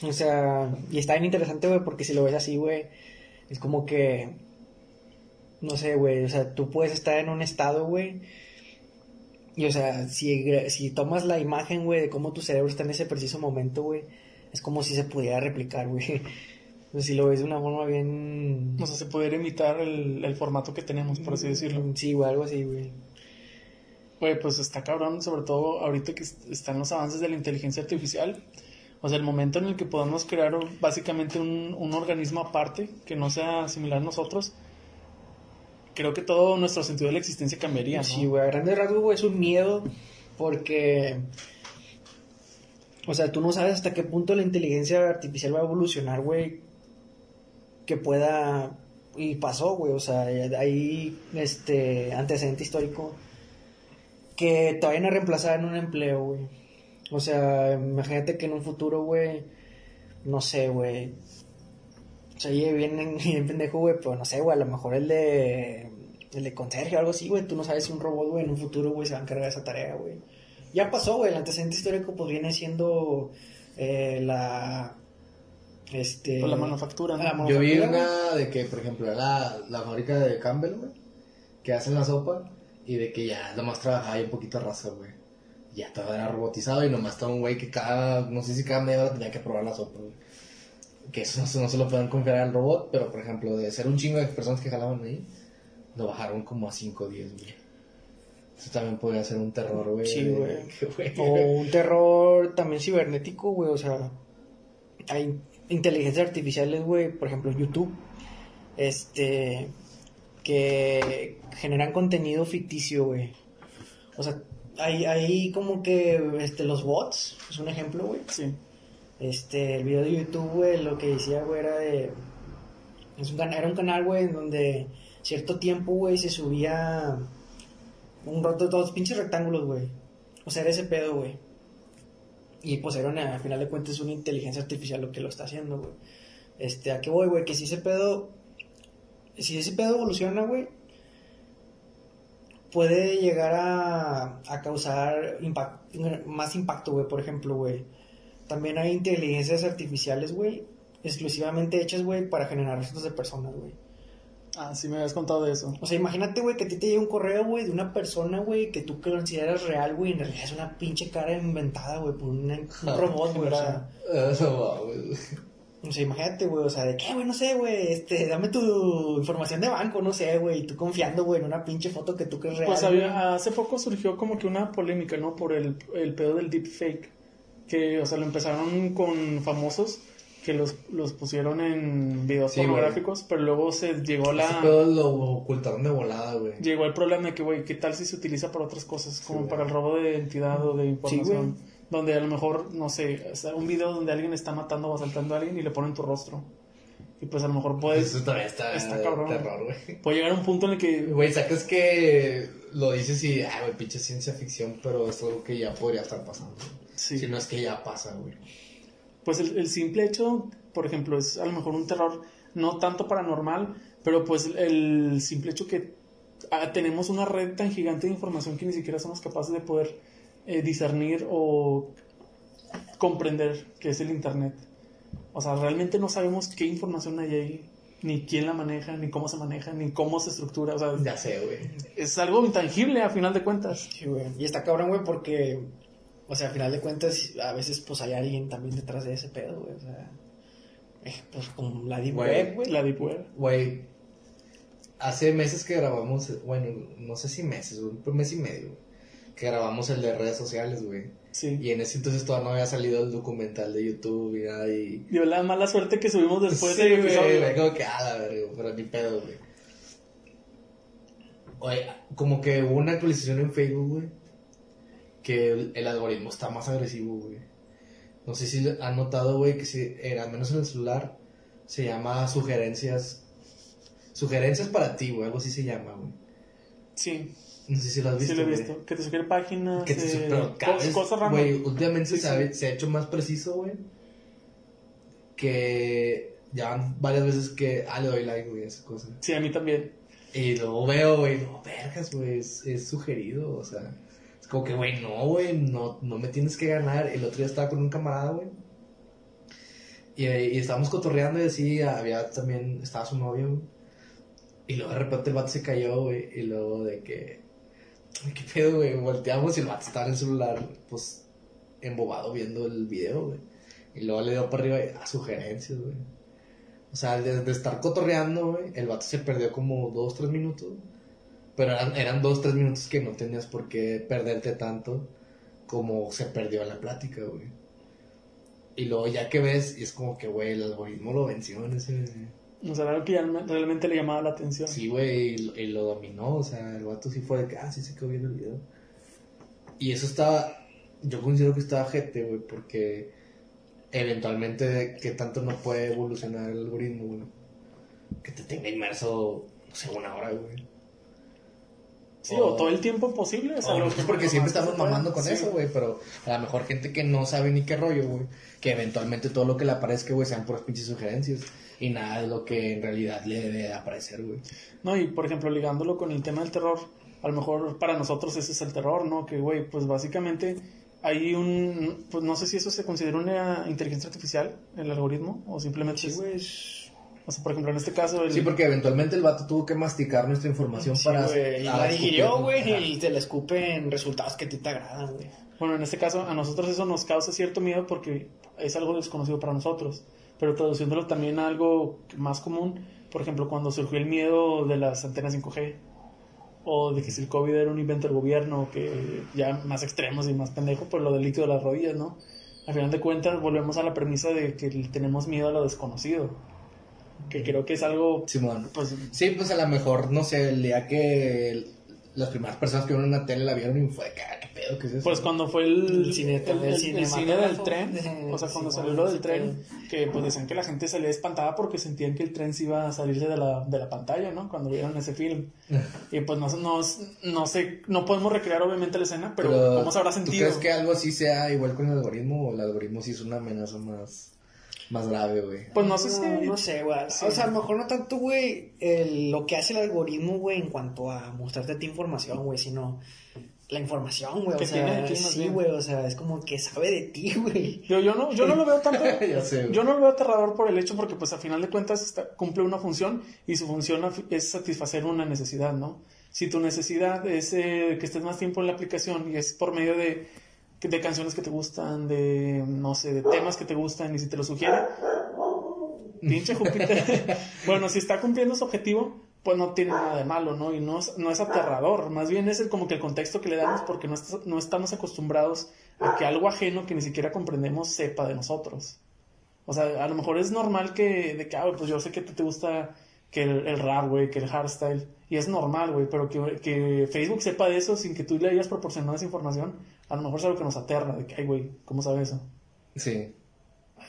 O sea, y está bien interesante, güey, porque si lo ves así, güey, es como que, no sé, güey, o sea, tú puedes estar en un estado, güey. Y, o sea, si, si tomas la imagen, güey, de cómo tu cerebro está en ese preciso momento, güey, es como si se pudiera replicar, güey. O sea, si lo ves de una forma bien... O sea, se pudiera imitar el, el formato que tenemos, por así decirlo. Sí, güey, algo así, güey. Güey, pues está cabrón, sobre todo ahorita que est- están los avances de la inteligencia artificial. O sea, el momento en el que podamos crear básicamente un, un organismo aparte que no sea similar a nosotros, creo que todo nuestro sentido de la existencia cambiaría, ¿no? Sí, güey, a grandes rasgos, güey, es un miedo porque, o sea, tú no sabes hasta qué punto la inteligencia artificial va a evolucionar, güey, que pueda, y pasó, güey, o sea, hay, este, antecedente histórico que te vayan a reemplazar en un empleo, güey. O sea, imagínate que en un futuro, güey, no sé, güey, o sea, oye, bien, bien pendejo, güey, pero no sé, güey, a lo mejor el de. El de conserje o algo así, güey. Tú no sabes si un robot, güey, en un futuro, güey, se va a encargar de esa tarea, güey. Ya pasó, güey. El antecedente histórico, pues viene siendo eh, la. Este. Pues la manufactura, ¿no? la Yo vi una de que, por ejemplo, era la, la fábrica de Campbell, güey, que hacen la sopa y de que ya nomás trabajaba ahí un poquito raza, güey. Ya todo era robotizado y nomás estaba un güey que cada, no sé si cada media hora tenía que probar la sopa, güey. Que eso no, se- no se lo pueden confiar al robot, pero por ejemplo, de ser un chingo de personas que jalaban ahí, lo bajaron como a 5 o 10, güey. Eso también podría ser un terror, güey. Sí, güey. O un terror también cibernético, güey. O sea, hay inteligencias artificiales, güey. Por ejemplo, YouTube. Este. Que generan contenido ficticio, güey. O sea, hay, hay como que este, los bots, es un ejemplo, güey. Sí. Este, el video de YouTube, güey, lo que decía, güey, era de. Es un era un canal, güey, en donde cierto tiempo, güey, se subía. Un dos, dos pinches rectángulos, güey. O sea, era ese pedo, güey. Y pues era una, al final de cuentas, una inteligencia artificial lo que lo está haciendo, güey. Este, ¿a qué voy, güey? Que si ese pedo. Si ese pedo evoluciona, güey. Puede llegar a, a causar impact- más impacto, güey. Por ejemplo, güey. También hay inteligencias artificiales, güey. Exclusivamente hechas, güey, para generar rostros de personas, güey. Ah, sí me habías contado de eso. O sea, imagínate, güey, que a ti te llega un correo, güey, de una persona, güey, que tú consideras real, güey, en realidad es una pinche cara inventada, güey, por una- un robot, güey, o sea. Eso va, güey. O sea, imagínate, güey, o sea, de qué, güey, no sé, güey, este, dame tu información de banco, no sé, güey, y tú confiando, güey, en una pinche foto que tú crees real. Pues había, hace poco surgió como que una polémica, ¿no? Por el, el pedo del deepfake. Que, o sea, lo empezaron con famosos que los, los pusieron en videos Sí, pornográficos, pero luego se llegó Ese la... pedo lo ocultaron de volada, güey. Llegó el problema de que, güey, ¿qué tal si se utiliza para otras cosas? Como para el robo de identidad o de información. güey. Donde a lo mejor, no sé, un video donde alguien está matando o asaltando a alguien y le ponen tu rostro. Y pues a lo mejor puedes... Eso también está, está cabrón. terror, güey. Puede llegar a un punto en el que... Güey, sacas que lo dices y, ah, güey, pinche ciencia ficción, pero es algo que ya podría estar pasando. Sí. Si no es que ya pasa, güey. Pues el, el simple hecho, por ejemplo, es a lo mejor un terror no tanto paranormal, pero pues el simple hecho que ah, tenemos una red tan gigante de información que ni siquiera somos capaces de poder eh, discernir o comprender qué es el Internet. O sea, realmente no sabemos qué información hay ahí, ni quién la maneja, ni cómo se maneja, ni cómo se estructura. O sea, Ya sé, güey. es algo intangible a final de cuentas. Sí, güey. Y está cabrón, güey, porque, o sea, al final de cuentas, a veces, pues, hay alguien también detrás de ese pedo, güey, o sea, eh, pues, como la Deep Güey, Web, güey. La Deep Web. Güey, hace meses que grabamos, bueno, no sé si meses, un mes y medio, que grabamos el de redes sociales, güey. Sí. Y en ese entonces todavía no había salido el documental de YouTube y nada, y... Dio la mala suerte que subimos después sí, del güey, episodio. güey, como que, ah, la verga, pero ni pedo, güey. Oye, como que hubo una actualización en Facebook, güey, que el, el algoritmo está más agresivo, güey. No sé si han notado, güey, que si, eh, al menos en el celular, se llama sugerencias. Sugerencias para ti, güey, algo así se llama, güey. Sí, No sé si lo has visto. sí lo he güey. visto. Que te sugiere páginas, Que te eh, pero cada cos- vez, cosas random. güey, últimamente Sí, se, ha, sí. se ha hecho más preciso, güey. Que ya van varias veces que, ah, le doy like, güey, a esa cosa. Sí, a mí también. Y luego veo, güey, no, vergas, güey, es, es sugerido, o sea. Es como que, güey, no, güey, no, no me tienes que ganar. El otro día estaba con un camarada, güey. Y, y estábamos cotorreando y así, había también, estaba su novio, güey. Y luego de repente el vato se cayó, güey, y luego de que, "Ay, ¿qué pedo, güey? Volteamos y el vato estaba en el celular, pues, embobado viendo el video, güey. Y luego le dio para arriba a sugerencias, güey. O sea, de estar cotorreando, güey, el vato se perdió como dos, tres minutos. Pero eran, eran dos, tres minutos que no tenías por qué perderte tanto como se perdió en la plática, güey. Y luego ya que ves, y es como que, güey, el algoritmo lo venció en ese... O sea, era algo que realmente le llamaba la atención. Sí, güey, y, lo dominó, o sea, el vato sí fue de que, ah, sí se quedó viendo el video. Y eso estaba, yo considero que estaba gente, güey, porque eventualmente, ¿qué tanto no puede evolucionar el algoritmo, güey? Que te tenga inmerso, no sé, una hora, güey. Sí, o todo el tiempo posible. O sea, O lo que- porque lo siempre que estamos mamando con Sí. eso, güey, pero a lo mejor gente que no sabe ni qué rollo, güey, que eventualmente todo lo que le aparezca, güey, sean puras pinches sugerencias y nada de lo que en realidad le debe de aparecer, güey. No, y por ejemplo, ligándolo con el tema del terror, a lo mejor para nosotros ese es el terror, ¿no? Que, güey, pues básicamente hay un. Pues no sé si eso se considera una inteligencia artificial, el algoritmo, o simplemente Sí, güey, es- O sea, por ejemplo, en este caso. El, Sí, porque eventualmente el vato tuvo que masticar nuestra información sí, para... güey, y para la digirió, güey, y te la escupe en resultados que a ti te agradan, güey. Bueno, en este caso, a nosotros eso nos causa cierto miedo porque es algo desconocido para nosotros. Pero traduciéndolo también a algo más común, por ejemplo, cuando surgió el miedo de las antenas 5G, o de que si el COVID era un invento del gobierno, que ya más extremos y más pendejo, pues lo del líquido de las rodillas, ¿no? Al final de cuentas, volvemos a la premisa de que tenemos miedo a lo desconocido. Que creo que es algo, Simón. pues, Sí, pues a lo mejor, no sé, el día que las primeras personas que vieron una tele la vieron y fue de que, ¿qué pedo? ¿Qué es eso? Pues cuando fue el, El cine- el- el- el el cine del tren, o sea, cuando Sí, salió lo del tren, que pues decían que la gente salía espantada porque sentían que el tren se iba a salirse de la, de la pantalla, ¿no? Cuando vieron ese film. Y pues no, no, no sé, no podemos recrear obviamente la escena, pero, ¿cómo se habrá ¿Tú sentido? crees que algo así sea igual con el algoritmo o el algoritmo sí es una amenaza más, más grave, güey? Pues no sé si... No, sé, güey. Sí. O sea, a lo mejor no tanto, güey, el- lo que hace el algoritmo, güey, en cuanto a mostrarte a ti información, güey, sino la información, güey. O sea, sí, güey. O sea, es como que sabe de ti, güey. Yo, yo, no, yo no lo veo tanto. Ya sé, güey. yo no lo veo aterrador por el hecho porque, pues, a final de cuentas está- cumple una función y su función es satisfacer una necesidad, ¿no? Si tu necesidad es eh, que estés más tiempo en la aplicación y es por medio de, de canciones que te gustan, de, no sé, de temas que te gustan y si te lo sugiere, pinche Júpiter. bueno, si está cumpliendo su objetivo, pues no tiene nada de malo, ¿no? Y no es, no es aterrador, más bien es el, como que el contexto que le damos porque no, est- no estamos acostumbrados a que algo ajeno que ni siquiera comprendemos sepa de nosotros. O sea, a lo mejor es normal que, de que, ah, pues yo sé que te gusta que el, el rap, güey, que el hardstyle, y es normal, güey, pero que, que Facebook sepa de eso sin que tú le hayas proporcionado esa información, a lo mejor es algo que nos aterra, de que, ay, güey, ¿cómo sabe eso? Sí.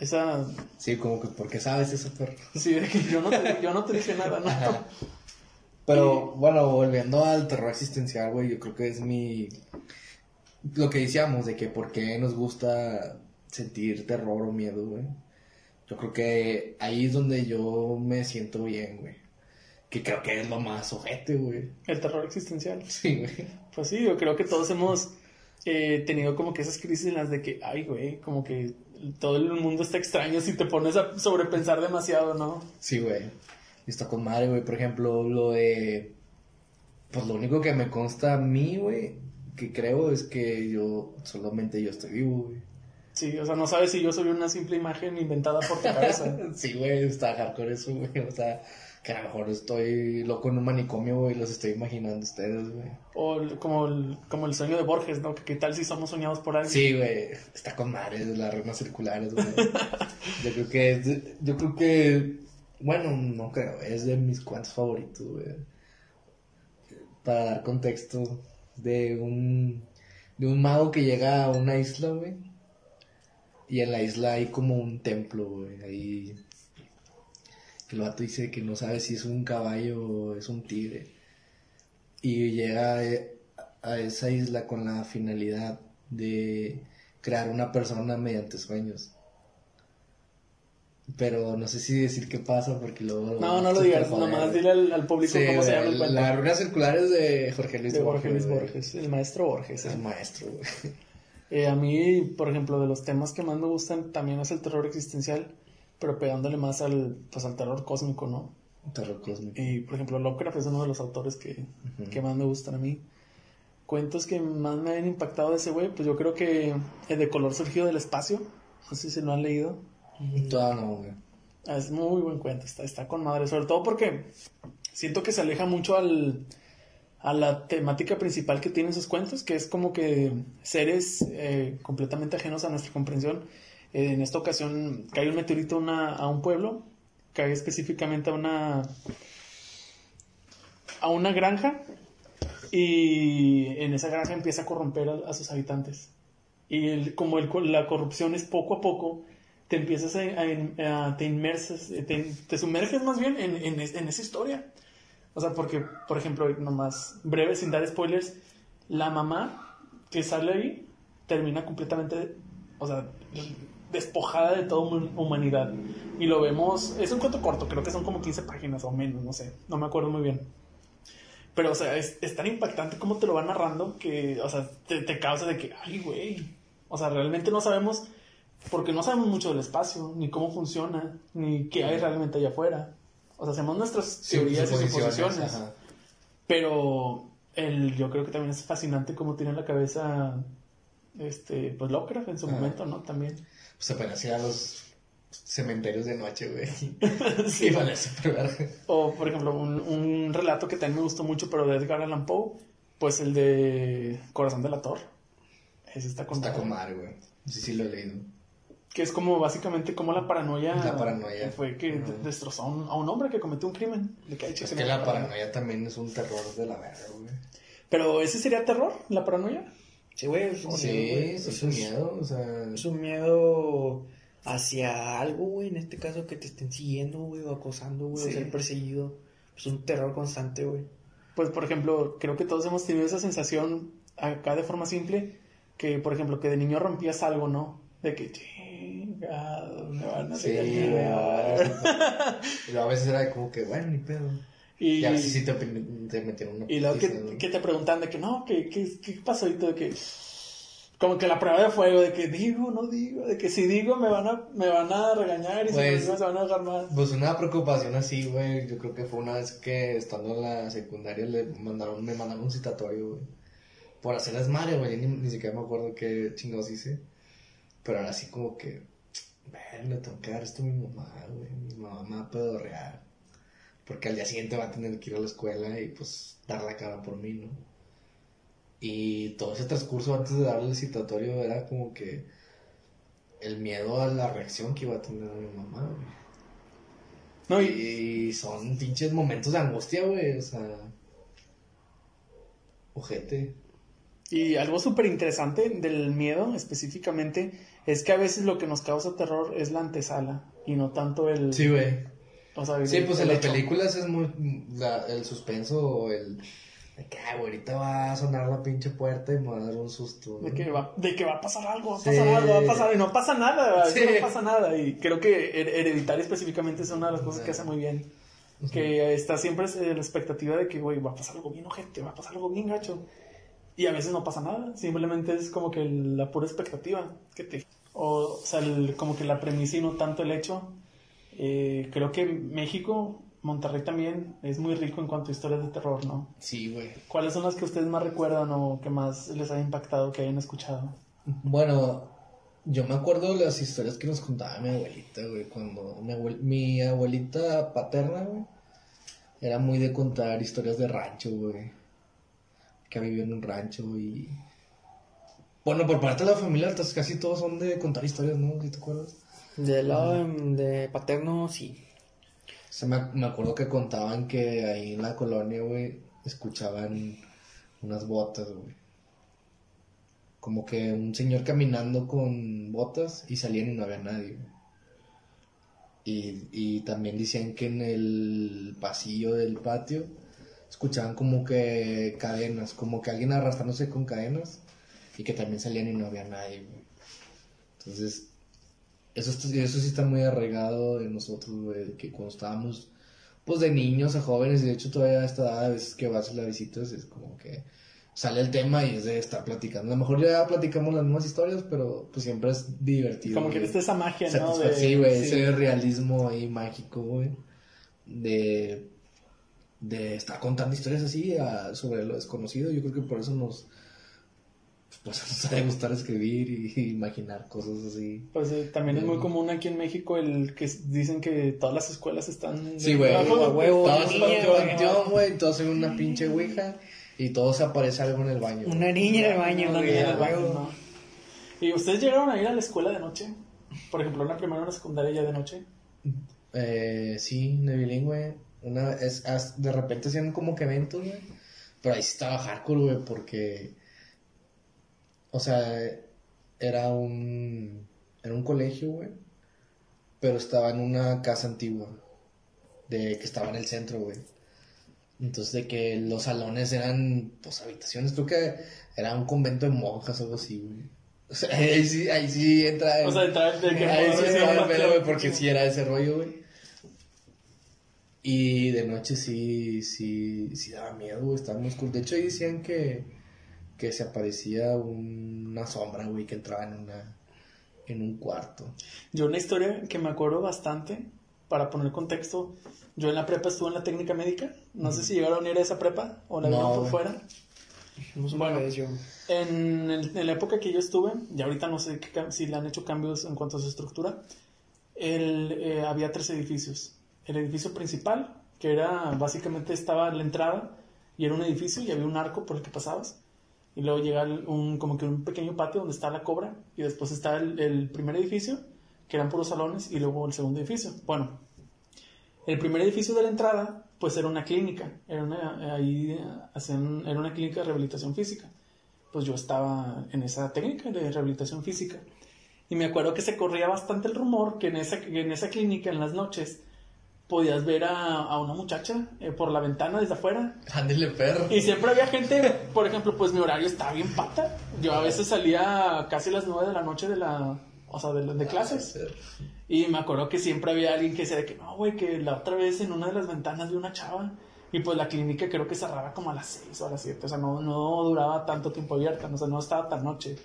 Esa, Sí, como que, ¿por qué sabes eso, perro? sí, de que yo no te, yo no te dije nada, ¿no? Pero bueno, volviendo al terror existencial, güey, yo creo que es mi... Lo que decíamos de que por qué nos gusta sentir terror o miedo, güey. Yo creo que ahí es donde yo me siento bien, güey. Que creo que es lo más ojete, güey. El terror existencial. Sí, güey. Pues sí, yo creo que todos hemos eh, tenido como que esas crisis en las de que, ay, güey, como que todo el mundo está extraño si te pones a sobrepensar demasiado, ¿no? Sí, güey. Está con madre, güey. Por ejemplo, lo de... Pues lo único que me consta a mí, güey, que creo es que yo, solamente yo estoy vivo, güey. Sí, o sea, no sabes si yo soy una simple imagen inventada por tu cabeza. Sí, güey, está hardcore eso, güey. O sea, que a lo mejor estoy loco en un manicomio, güey, los estoy imaginando ustedes, güey. O el- como el, como el sueño de Borges, ¿no? Que qué tal si somos soñados por alguien. Sí, güey, está con madres las runas circulares, güey. Yo creo que, es de- yo creo que, bueno, no creo, es de mis cuantos favoritos, güey. Para dar contexto de un, de un mago que llega a una isla, güey. Y en la isla hay como un templo, güey, ahí que el vato dice que no sabe si es un caballo o es un tigre. Y llega eh, a esa isla con la finalidad de crear una persona mediante sueños. Pero no sé si decir qué pasa porque luego... No, no lo digas, nomás dile al, al público Sí, cómo se llama el la- cuento. Las runas circulares de Jorge Luis de Jorge Luis. Borges, el maestro Borges. Es ¿eh? el maestro, güey. Eh, a mí, por ejemplo, de los temas que más me gustan también es el terror existencial, pero pegándole más al, pues, al terror cósmico, ¿no? Terror cósmico. Y, por ejemplo, Lovecraft es uno de los autores que, que más me gustan a mí. Cuentos que más me han impactado de ese güey, pues yo creo que el de color surgido del espacio, no sé si lo han leído. Todavía no, güey. Ah, Es muy buen cuento, está, está con madre, sobre todo porque siento que se aleja mucho al, a la temática principal que tienen sus cuentos, que es como que seres eh, completamente ajenos a nuestra comprensión. En esta ocasión cae un meteorito a una- a un pueblo, cae específicamente a una, a una granja y en esa granja empieza a corromper a, sus habitantes. Y como la corrupción es poco a poco, te empiezas a, te inmersas, eh, te, sumerges más bien en, en esa historia. O sea, porque, por ejemplo, nomás breve, sin dar spoilers, la mamá que sale ahí termina completamente, o sea, despojada de toda hum- humanidad. Y lo vemos, es un cuento corto, creo que son como 15 páginas o menos, no sé, no me acuerdo muy bien. Pero, o sea, es, es tan impactante como te lo va narrando que, o sea, te, te causa de que, ay, güey. O sea, realmente no sabemos, porque no sabemos mucho del espacio, ni cómo funciona, ni qué hay realmente allá afuera. O sea, hacemos nuestras teorías y suposiciones. ajá. Pero el, yo creo que también es fascinante cómo tiene la cabeza este, pues Lovecraft en su Ajá. momento, ¿no? También. Apenas ir a los cementerios de noche, güey. Sí. Vale, verga. O, por ejemplo, un, un relato que también me gustó mucho, pero de Edgar Allan Poe, pues el de Corazón de la Torre. Ese está con Está con madre, güey. Sí, sí lo he leído. Que es como básicamente como la paranoia. La paranoia. que Fue que destrozó a un, a un hombre que cometió un crimen. De que, "Ay, Es que la la paranoia". paranoia también es un terror de la verga, güey. Pero ese sería terror, la paranoia. Sí, güey, es un Sí, miedo, güey. es Es un miedo, o sea... Es un miedo hacia algo, güey, en este caso que te estén siguiendo, güey, o acosando, güey, Sí. o ser perseguido. Es un terror constante, güey. Pues, por ejemplo, creo que todos hemos tenido esa sensación acá de forma simple, que, por ejemplo, que de niño rompías algo, ¿no? De que, chingado, me van a Sí, regañar". güey. A veces era como que, bueno, ni pedo. Y, Y a veces sí te, te metieron una y luego que, que te preguntan de que no, que, que, ¿qué pasó? Y todo de que... Como que la prueba de fuego, de que digo, no digo, de que si digo me van a, me van a regañar y si Pues- no digo se van a dejar mal. Pues una preocupación así, güey, yo creo que fue una vez que estando en la secundaria le mandaron, me mandaron un citatorio, güey. Por hacer desmadre, güey, ni, ni siquiera me acuerdo qué chingados hice. Pero era así como que, ver, le tengo que dar esto a mi mamá, güey, mi mamá me va a pedorrear. Porque al día siguiente va a tener que ir a la escuela y pues dar la cara por mí, ¿no? Y todo ese transcurso antes de darle el citatorio era como que el miedo a la reacción que iba a tener mi mamá, güey. No, y, Y son pinches momentos de angustia, güey, o sea. Ojete. y algo súper interesante del miedo específicamente es que a veces lo que nos causa terror es la antesala y no tanto el... Sí, güey. O sea, Sí, pues en las películas es muy. la- el suspenso o el. De que, ahorita va a sonar la pinche puerta y me va a dar un susto. ¿no? De que, va, de que va a pasar algo, va a Sí. pasar algo, va a pasar, y no pasa nada, Sí. no pasa nada. Y creo que Her- Hereditario específicamente es una de las cosas que hace muy bien. Que está siempre eh, la expectativa de que, güey, va a pasar algo bien ojete, va a pasar algo bien gacho. Y a veces no pasa nada, simplemente es como que la pura expectativa que te... O, sea, el- como que la premisa y no tanto el hecho. Eh, creo que México, Monterrey también, es muy rico en cuanto a historias de terror, ¿no? Sí, güey. ¿Cuáles son las que ustedes más recuerdan o que más les haya impactado, que hayan escuchado? Bueno, yo me acuerdo de las historias que nos contaba mi abuelita, güey. Cuando mi, abuel- mi abuelita paterna, güey, era muy de contar historias de rancho, güey. Que vivió en un rancho y. Bueno, por parte de la familia, pues, casi todos son de contar historias, ¿no? ¿Sí te acuerdas? Del lado de, de paterno, sí. O sea, me, me acuerdo que contaban que ahí en la colonia, güey, escuchaban unas botas, güey. Como que un señor caminando con botas y salían y no había nadie, güey. Y, y también decían que en el pasillo del patio escuchaban como que cadenas, como que alguien arrastrándose con cadenas y que también salían y no había nadie, güey. Entonces, eso, eso sí está muy arraigado en nosotros, güey, de que cuando estábamos, pues de niños a jóvenes, y de hecho todavía a esta edad, a veces que vas a las visitas, es como que sale el tema y es de estar platicando. A lo mejor ya platicamos las mismas historias, pero pues siempre es divertido. Como que está esa magia, ¿no? De- sí, güey, sí. ese realismo ahí mágico, güey, de, de estar contando historias así a- sobre lo desconocido. Yo creo que por eso nos, pues, nos sabe gustar escribir y, imaginar cosas así. Pues eh, también es muy común aquí en México el que dicen que todas las escuelas están... Sí, güey. Ah, huevo, Todos güey. un panteón, güey, todos en una pinche ouija y todos aparece algo en el baño. Una niña en el baño, Una niña en el a baño. ¿Y ustedes llegaron a ir a la escuela de noche? Por ejemplo, en la primaria o la secundaria ya de noche. Eh, sí, de bilingüe. Una, es, as- de repente hacían como que eventos, güey. Pero ahí sí estaba hardcore, güey, porque. O sea, era un. Era un colegio, güey. Pero estaba en una casa antigua. De que estaba en el centro, güey. Entonces, de que los salones eran, pues, habitaciones. Creo que era un convento de monjas o algo así, güey. O sea, ahí sí, ahí sí entra. el- O sea, entrar de que... Ahí sí estaba el sí, pedo, güey, porque sí era ese rollo, güey. Y de noche sí, sí, sí daba miedo, güey, estaba muy oscuro. De hecho, ahí decían que, que se aparecía una sombra, güey, que entraba en una, en un cuarto. Yo una historia que me acuerdo bastante, para poner contexto, yo en la prepa estuve en la técnica médica, no sé si llegaron a ir a esa prepa o la No, vieron por fuera. Bueno. En, el- en la época que yo estuve, y ahorita no sé qué si le han hecho cambios en cuanto a su estructura, el, eh, había tres edificios. El edificio principal, que era básicamente estaba en la entrada, y era un edificio y había un arco por el que pasabas. Y luego llega un, como que un pequeño patio donde está la cobra, y después está el, primer edificio, que eran puros salones, y luego el segundo edificio. Bueno, el primer edificio de la entrada, pues era una clínica, era una, ahí hacían, era una clínica de rehabilitación física. Pues yo estaba en esa técnica de rehabilitación física. Y me acuerdo que se corría bastante el rumor que en esa, en esa clínica en las noches podías ver a, a una muchacha eh, por la ventana desde afuera. Ándele, perro. Y siempre había gente, por ejemplo, pues mi horario estaba bien pata. Yo a veces salía casi a las nueve de la noche de la, o sea, de, de clases. Y me acuerdo que siempre había alguien que decía de que no, güey, que la otra vez en una de las ventanas vi una chava Y pues la clínica creo que cerraba como a las 6 o a las 7. O sea, no, no duraba tanto tiempo abierta. O sea, no estaba tan noche.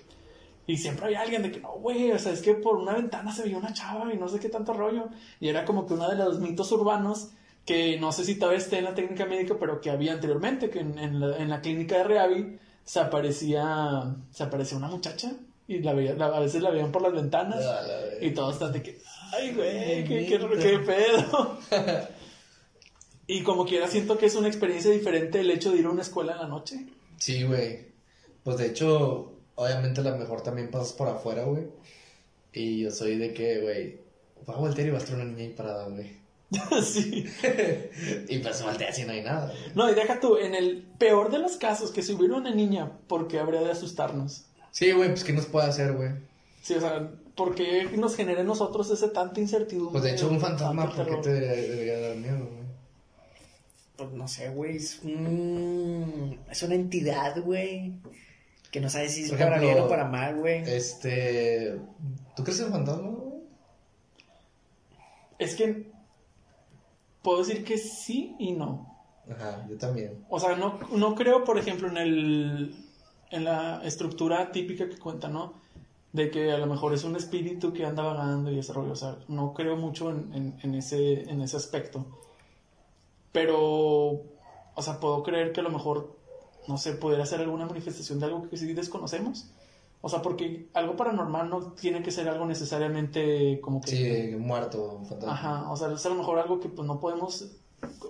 Y siempre había alguien de que no, güey, o sea, es que por una ventana se veía una chava y no sé qué tanto rollo. Y era como que uno de los mitos urbanos que no sé si todavía esté en la técnica médica, pero que había anteriormente, que en, en la, en la clínica de Reavi se aparecía, se aparecía una muchacha y la veía, la- a veces la veían por las ventanas Ah, la y todos están de que, ay, güey, qué, qué, qué pedo. y como quiera siento que es una experiencia diferente el hecho de ir a una escuela en la noche. Sí, güey. Pues de hecho, obviamente la mejor también pasas por afuera, güey. Y yo soy de que, güey, va a voltear y va a estar una niña ahí parada, güey. sí. Y pues voltea si no hay nada, güey. No, y deja tú, en el peor de los casos, que si hubiera una niña, ¿por qué habría de asustarnos? Sí, güey, pues ¿qué nos puede hacer, güey? Sí, o sea, ¿por qué nos genera en nosotros ese tanta incertidumbre? Pues de hecho, un fantasma, ¿por qué te debería dar miedo, güey? Pues no sé, güey. Es, un- es una entidad, güey. Que no sabe si es para bien o para mal, güey. Este. ¿Tú crees en fantasmas, güey? Es que puedo decir que sí y no. Ajá, yo también. O sea, no, no creo, por ejemplo, en el en la estructura típica que cuenta, ¿no? De que a lo mejor es un espíritu que anda vagando y ese rollo. O sea, no creo mucho en, en- en ese, en ese aspecto. Pero, o sea, puedo creer que a lo mejor, no sé, pudiera ser alguna manifestación de algo que sí desconocemos. O sea, porque algo paranormal no tiene que ser algo necesariamente como que... Sí, muerto, fantasma. Ajá, o sea, es a lo mejor algo que pues no podemos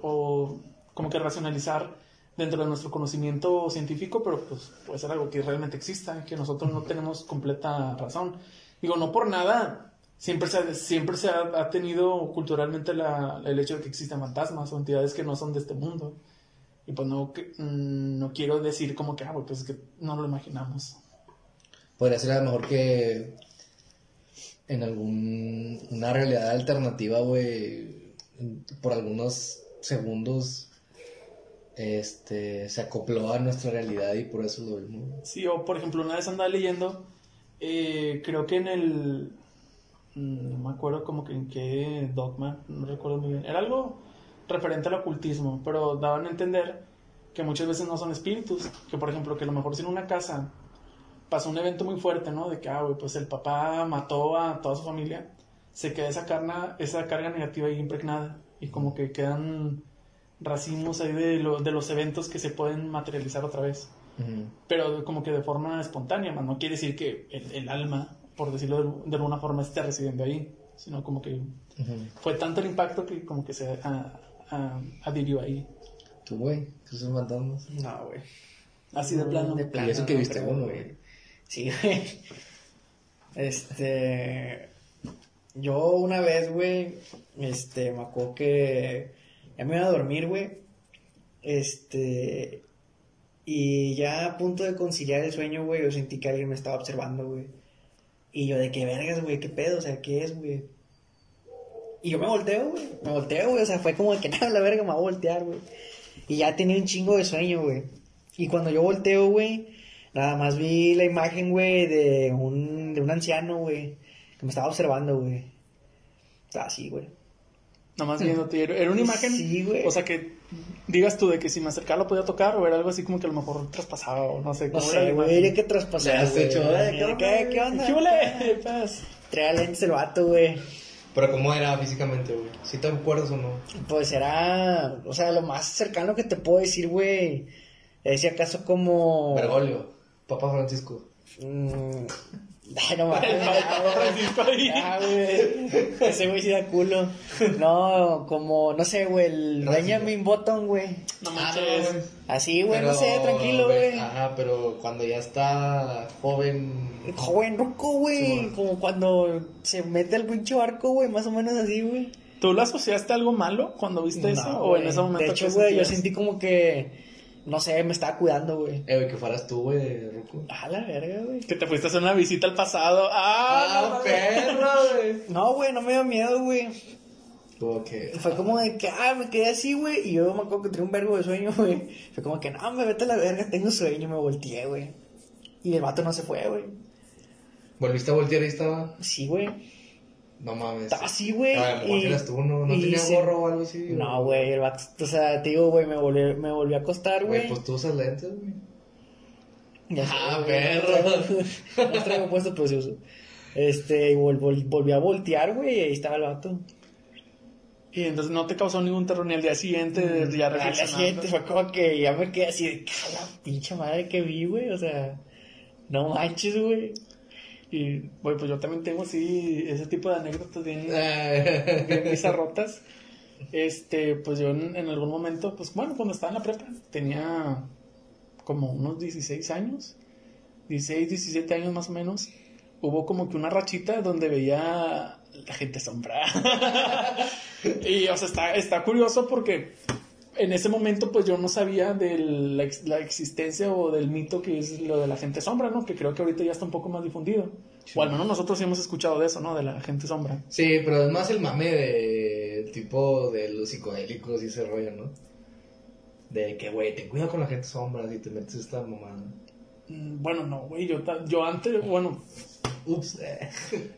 o como que racionalizar dentro de nuestro conocimiento científico, pero pues puede ser algo que realmente exista, que nosotros no tenemos completa razón. Digo, no por nada, siempre se ha, siempre se ha, ha tenido culturalmente la- el hecho de que existen fantasmas o entidades que no son de este mundo. Y pues no, que- mm, no quiero decir como que, ah, pues es que no lo imaginamos. Podría ser a lo mejor que en algún una realidad alternativa, güey, por algunos segundos este se acopló a nuestra realidad y por eso lo vimos. Sí, o por ejemplo, una vez andaba leyendo, eh, creo que en el. mm, No me acuerdo como que en qué dogma, no recuerdo muy bien. Era algo referente al ocultismo, pero daban a entender que muchas veces no son espíritus. Que por ejemplo, que a lo mejor si en una casa pasó un evento muy fuerte, ¿no? De que, ah, güey, pues el papá mató a toda su familia, se queda esa, carga esa carga negativa ahí impregnada y como que quedan racimos ahí de, lo- de los eventos que se pueden materializar otra vez pero como que de forma espontánea, man. no quiere decir que el, el alma, por decirlo de, de alguna forma, esté residiendo ahí, sino como que Ujú. fue tanto el impacto que como que se ah, ah, adhirió ahí. ¿Tú, güey? ¿Crees en fantasmas? No, güey. Así de plano. De plano. Y eso que no viste uno, güey. Sí, güey. Este. Yo una vez, güey, este, me acuerdo que ya me iba a dormir, güey. Este. Y ya a punto de conciliar el sueño, güey, yo sentí que alguien me estaba observando, güey. Y yo, de qué vergas, güey, qué pedo, o sea, qué es, güey. Y yo me volteo, güey. Me volteo, güey. O sea, fue como de que nada, la verga me va a voltear, güey. Y ya tenía un chingo de sueño, güey. Y cuando yo volteo, güey, nada más vi la imagen, güey, de un, de un anciano, güey, que me estaba observando, güey. Estaba así, güey. Nomás viéndote. Era era una imagen. Sí, güey. O sea, que digas tú de que si me acercaba lo podía tocar o era algo así como que a lo mejor traspasaba o no sé. No cómo era la sé, güey, era que hecho, "Eh, ¿qué onda, ¿Qué, qué onda? ¿Qué huele? Paz. Traía lentes el vato, güey. Pero ¿cómo era físicamente, güey? ¿Sí te acuerdas o no? Pues era, o sea, lo más cercano que te puedo decir, güey. Es si acaso como... Bergoglio, Papa Francisco. Mm, no mames. El Papa Francisco ahí. Ah, güey. Ese güey sí da culo. No, como, no sé, güey, el. Benjamin Button, güey. No Ah, manches. no, Así, güey, no sé, tranquilo, güey. Ajá, pero cuando ya está joven. Joven ruco, güey. Sí, como cuando se mete al pinche barco, güey, más o menos así, güey. ¿Tú lo asociaste a algo malo cuando viste eso? No, ¿O en ese momento De hecho, güey, yo sentí como que, no sé, me estaba cuidando, güey. Eh, güey, que fueras tú, güey, de Ruco. A la verga, güey. Que te fuiste a hacer una visita al pasado. ¡Ah! no, perro, güey! No, güey, no me dio miedo, güey. Fue como de que, ah, me quedé así, güey. Y yo me acuerdo que tenía un vergo de sueño, güey. Fue como que, no, me vete a la verga, tengo sueño. Me volteé, güey. Y el vato no se fue, güey. Volviste a voltear y estaba. Sí, güey. No mames. Estaba así, güey. Ah, y- eras tú, no, no tenía se- gorro o algo así. No, güey, el vato, o sea, te digo, güey, me volví, me volví a acostar, Güey, güey. pues tú usas lentes, güey. Ya Ah, perro. No traigo puesto, pero sí uso. Este, y vol- vol- volví a voltear, güey, y ahí estaba el vato. Y entonces no te causó ningún terror ni al día siguiente, Mm, ya Al día siguiente fue como que ya me quedé así de, "A la pinche madre que vi, güey, o sea, no manches, güey. Y, güey, pues yo también tengo así ese tipo de anécdotas bien, Eh, bien bizarrotas. Este, pues yo en, en algún momento, pues bueno, cuando estaba en la prepa, tenía como unos 16 años, 16, 17 años más o menos. Hubo como que una rachita donde veía la gente sombra. y, o sea, está, está curioso porque en ese momento, pues yo no sabía de la, ex- la existencia o del mito que es lo de la gente sombra, ¿no? Que creo que ahorita ya está un poco más difundido. O al menos nosotros sí hemos escuchado de eso, ¿no? De la gente sombra. Sí, pero es más el mame de tipo de los psicodélicos y ese rollo, ¿no? De que, güey, ten cuidado con la gente sombra si te metes esta mamada. Mm, Bueno, no, güey, yo, yo antes, bueno, Ups, eh,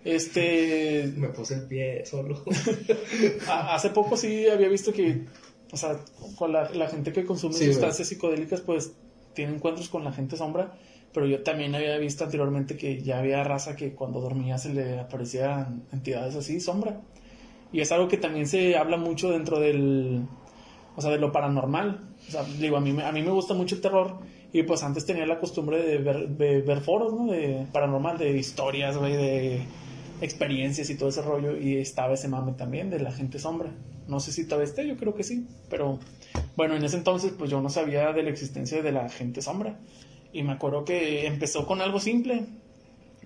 este, me puse el pie solo. hace poco sí había visto que, o sea, con la, la gente que consume Sí, sustancias psicodélicas, pues tiene encuentros con la gente sombra, pero yo también había visto anteriormente que ya había raza que cuando dormía se le aparecían entidades así, sombra. Y es algo que también se habla mucho dentro del, o sea, de lo paranormal. O sea, digo, a mí, me- a mí me gusta mucho el terror y pues antes tenía la costumbre de ver, de ver foros, ¿no? De paranormal, de historias, güey, de experiencias y todo ese rollo y estaba ese mame también de la gente sombra. No sé si todavía esté, yo creo que sí, pero bueno, en ese entonces pues yo no sabía de la existencia de la gente sombra y me acuerdo que empezó con algo simple,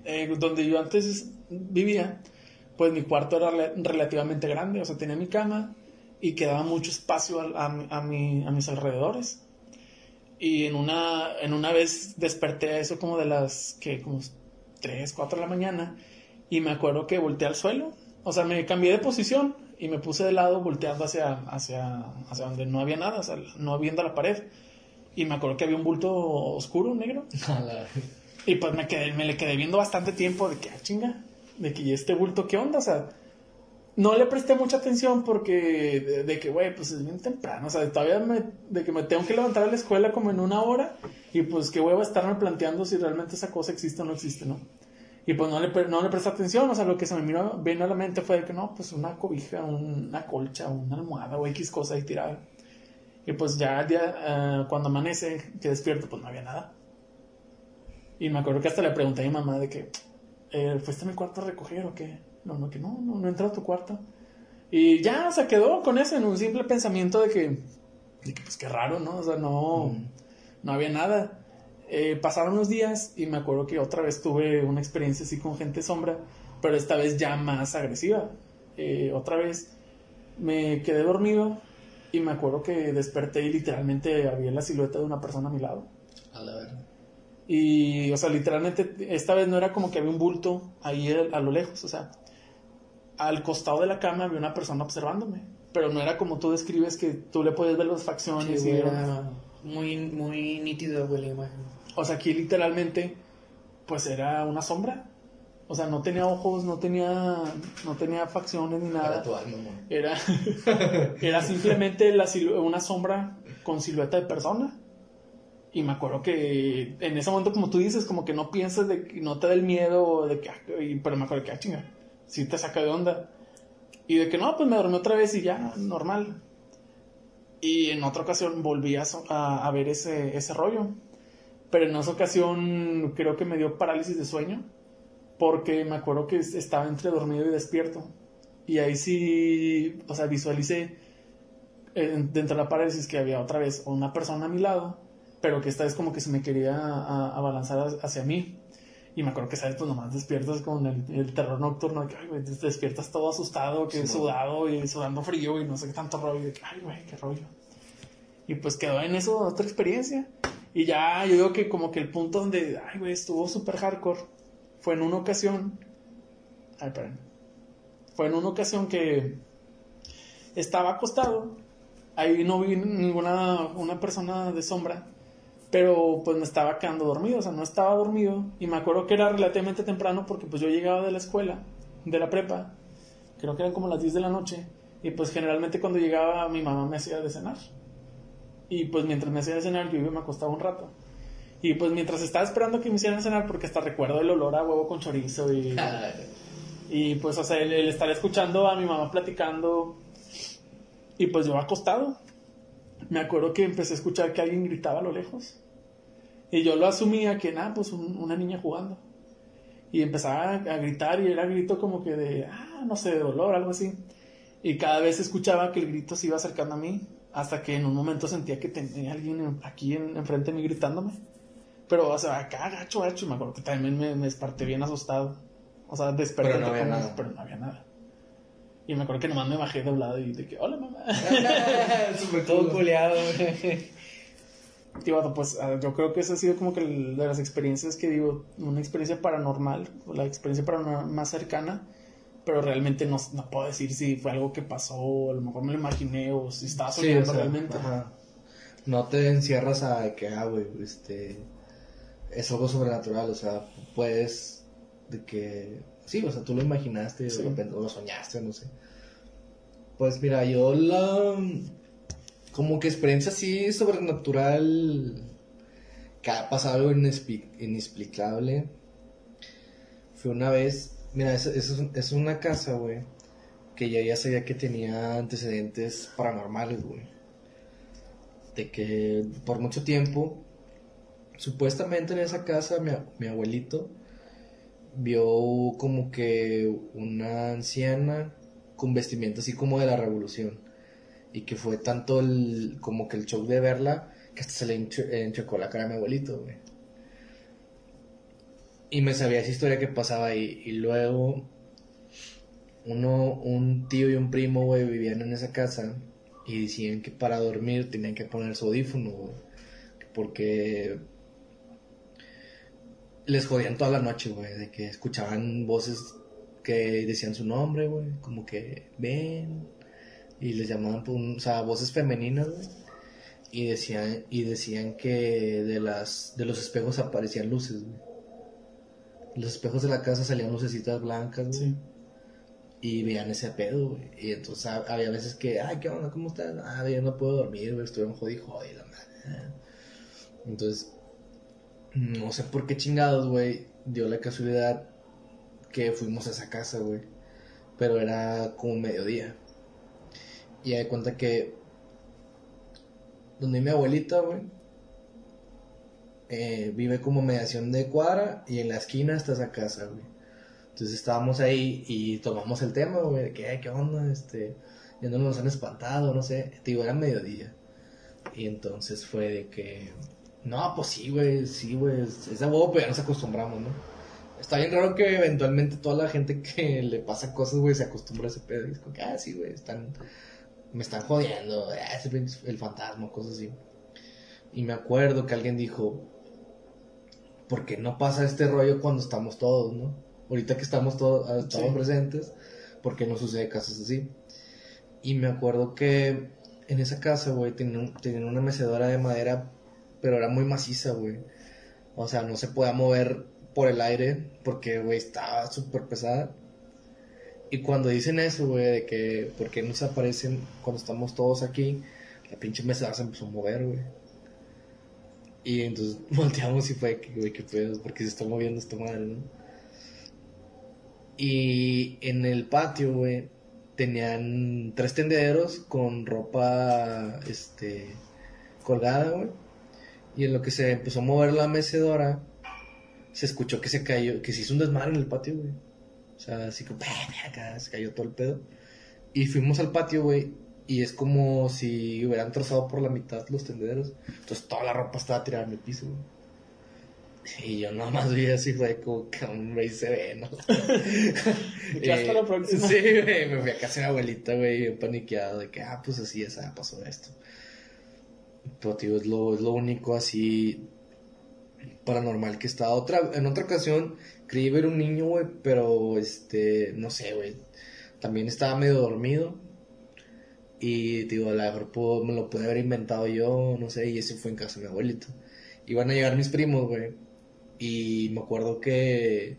eh, donde yo antes vivía, pues mi cuarto era rela- relativamente grande, o sea, tenía mi cama y quedaba mucho espacio a, a, a mis alrededores. Y en una, en una vez desperté a eso como de las, que como 3, 4 de la mañana y me acuerdo que volteé al suelo, o sea, me cambié de posición y me puse de lado volteando hacia, hacia, hacia donde no había nada, o sea, no viendo la pared. Y me acuerdo que había un bulto oscuro, negro, y pues me quedé, me le quedé viendo bastante tiempo de que, ah, chinga, de que ¿y este bulto, ¿qué onda? O sea, no le presté mucha atención porque, de, de que, güey, pues es bien temprano, o sea, todavía me, de que me tengo que levantar a la escuela como en una hora y pues qué huevo estarme planteando si realmente esa cosa existe o no existe, ¿no? Y pues no le, no le presté atención, o sea, lo que se me vino, vino a la mente fue de que no, pues una cobija, un- una colcha, una almohada o X cosa ahí tirada. Y pues ya al día, ah, cuando amanece, que despierto, pues no había nada. Y me acuerdo que hasta le pregunté a mi mamá de que, eh, ¿fuiste a mi cuarto a recoger o qué? No, no, que no, no, no entró a tu cuarto. Y ya se quedó con eso en un simple pensamiento de que, de que pues qué raro, ¿no? O sea, no, no había nada. Eh, pasaron unos días y me acuerdo que otra vez tuve una experiencia así con gente sombra, pero esta vez ya más agresiva. Eh, otra vez me quedé dormido y me acuerdo que desperté y literalmente había la silueta de una persona a mi lado. A la verga. Y, o sea, literalmente, esta vez no era como que había un bulto ahí a, lo lejos, o sea, al costado de la cama había una persona observándome, pero no era como tú describes que tú le puedes ver las facciones Sí, y era muy, muy nítido, güey, la imagen. O sea, aquí literalmente, pues era una sombra. O sea, no tenía ojos, no tenía, no tenía facciones ni nada. tu alma, amor. Era, era simplemente la silu- una sombra con silueta de persona. Y me acuerdo que en ese momento, como tú dices, como que no piensas de que no te da el miedo, de que, ah, pero me acuerdo que, ah, chinga, sí te saca de onda. Y de que no, pues me dormí otra vez y ya, normal. Y en otra ocasión volví a, a- ver ese, ese rollo. Pero en esa ocasión creo que me dio parálisis de sueño. Porque me acuerdo que es- estaba entre dormido y despierto. Y ahí sí, o sea, visualicé eh, dentro de la parálisis que había otra vez una persona a mi lado, pero que esta vez como que se me quería abalanzar hacia mí. Y me acuerdo que, ¿sabes? Pues nomás despiertas con el, el terror nocturno, que, ay, güey, te despiertas todo asustado, que Sí, sudado y sudando frío y no sé qué tanto rollo. Y de que, ay, güey, qué rollo. Y pues quedó en eso otra experiencia. Y ya yo digo que como que el punto donde, ay, güey, estuvo súper hardcore fue en una ocasión. Ay, perdón. Fue en una ocasión que estaba acostado. Ahí no vi ninguna una persona de sombra. Pero pues me estaba quedando dormido, o sea, no estaba dormido. Y me acuerdo que era relativamente temprano porque pues yo llegaba de la escuela, de la prepa. creo que eran como las 10 de la noche, y pues generalmente cuando llegaba mi mamá me hacía de cenar. Y pues mientras me hacía de cenar yo iba y me acostaba un rato. Y pues mientras estaba esperando que me hicieran cenar, porque hasta recuerdo el olor a huevo con chorizo y... Y pues, o sea, el, el estar escuchando a mi mamá platicando y pues yo acostado. Me acuerdo que empecé a escuchar que alguien gritaba a lo lejos. Y yo lo asumía que nada, pues un- una niña jugando. Y empezaba a gritar y era grito como que de, ah, no sé, de dolor, algo así. Y cada vez escuchaba que el grito se iba acercando a mí, hasta que en un momento sentía que tenía alguien en- aquí en- enfrente de mí gritándome. Pero, o sea, acá, gacho, gacho, y me acuerdo que también me, me desperté bien asostado. O sea, desperté, Pero no había nada. pero no había nada. Y me acuerdo que nomás me bajé de un lado y de que, hola mamá. Súper Todo culeado, güey. Bueno, pues yo creo que esa ha sido como que de las experiencias que digo, una experiencia paranormal, o la experiencia paranormal más cercana, pero realmente no, no puedo decir si fue algo que pasó, o a lo mejor me lo imaginé, o si estaba Sí, soñando o sea, realmente. ajá. No te encierras a que, ah, güey, este. Es algo sobrenatural, o sea, puedes. De que. Sí, o sea, tú lo imaginaste, Sí. de repente, o lo soñaste, no sé. Pues mira, yo la. Como que experiencia así sobrenatural. Que ha pasado algo inexpli- inexplicable. Fue una vez. Mira, es, es, una casa, güey. Que yo ya sabía que tenía antecedentes paranormales, güey. De que por mucho tiempo. Supuestamente en esa casa, mi, mi abuelito vio como que una anciana con vestimenta así como de la revolución. Y que fue tanto el, como que el shock de verla que hasta se le enche- enchecó la cara a mi abuelito, güey. Y me sabía esa historia que pasaba ahí. Y luego, uno, un tío y un primo, güey, vivían en esa casa. Y decían que para dormir tenían que poner su audífono, güey. Porque les jodían toda la noche, güey. De que escuchaban voces que decían su nombre, güey. Como que ven. Y les llamaban, un- o sea, voces femeninas, güey. Y decían, y decían que de las, de los espejos aparecían luces, güey. Los espejos de la casa salían lucecitas blancas, güey. Sí. Y veían ese pedo, güey. Y entonces hab- había veces que, ay, ¿qué onda? ¿Cómo estás? Ah, yo no puedo dormir, güey. Estoy en jodido, jodido, la madre. Entonces, no sé por qué chingados, güey. Dio la casualidad que fuimos a esa casa, güey. Pero era como mediodía. Y de cuenta que donde mi abuelita, güey, eh, vive como mediación de cuadra y en la esquina está esa casa, güey. Entonces estábamos ahí y tomamos el tema, güey, de que, "Ay, ¿qué onda? Este, ya no nos han espantado, no sé. Digo, era mediodía. Y entonces fue de que, no, pues sí, güey, sí, güey, es de huevo, pero ya nos acostumbramos, ¿no? Está bien raro que eventualmente toda la gente que le pasa cosas, güey, se acostumbra a ese pedo. Y es como que, ah, sí, güey, están, me están jodiendo, pinche- el fantasma, cosas así. Y me acuerdo que alguien dijo, ¿por qué no pasa este rollo cuando estamos todos, no? Ahorita que estamos todos, ah, estamos Sí. presentes, ¿por qué no sucede casos así? Y me acuerdo que en esa casa, güey, tenían, tenían una mecedora de madera, pero era muy maciza, güey. O sea, no se podía mover por el aire porque, güey, estaba súper pesada. Y cuando dicen eso, güey, de que, ¿por qué no se aparecen cuando estamos todos aquí? La pinche mecedora se empezó a mover, güey. Y entonces volteamos y fue, que, güey, qué pedo, porque se está moviendo esta madre, ¿no? Y en el patio, güey, tenían tres tendederos con ropa, este, colgada, güey. Y en lo que se empezó a mover la mecedora, se escuchó que se cayó, que se hizo un desmadre en el patio, güey. O sea, así como, acá se cayó todo el pedo. Y fuimos al patio, güey, y es como si hubieran trozado por la mitad los tendederos. Entonces toda la ropa estaba tirada en el piso, güey. Y yo nada más vi así, fue como que un güey se ve, ¿no? Y que hasta la próxima. Sí, güey, me fui a casa de mi abuelita, güey, bien paniqueado de que, ah, pues así, ya pasó esto. Pero, tío, es lo, es lo único así paranormal que está. Otra, en otra ocasión creí ver un niño, güey, pero, este, no sé, güey, también estaba medio dormido. Y, digo, a lo mejor me lo pude haber inventado yo, no sé, y ese fue en casa de mi abuelito. Iban a llegar mis primos, güey. Y me acuerdo que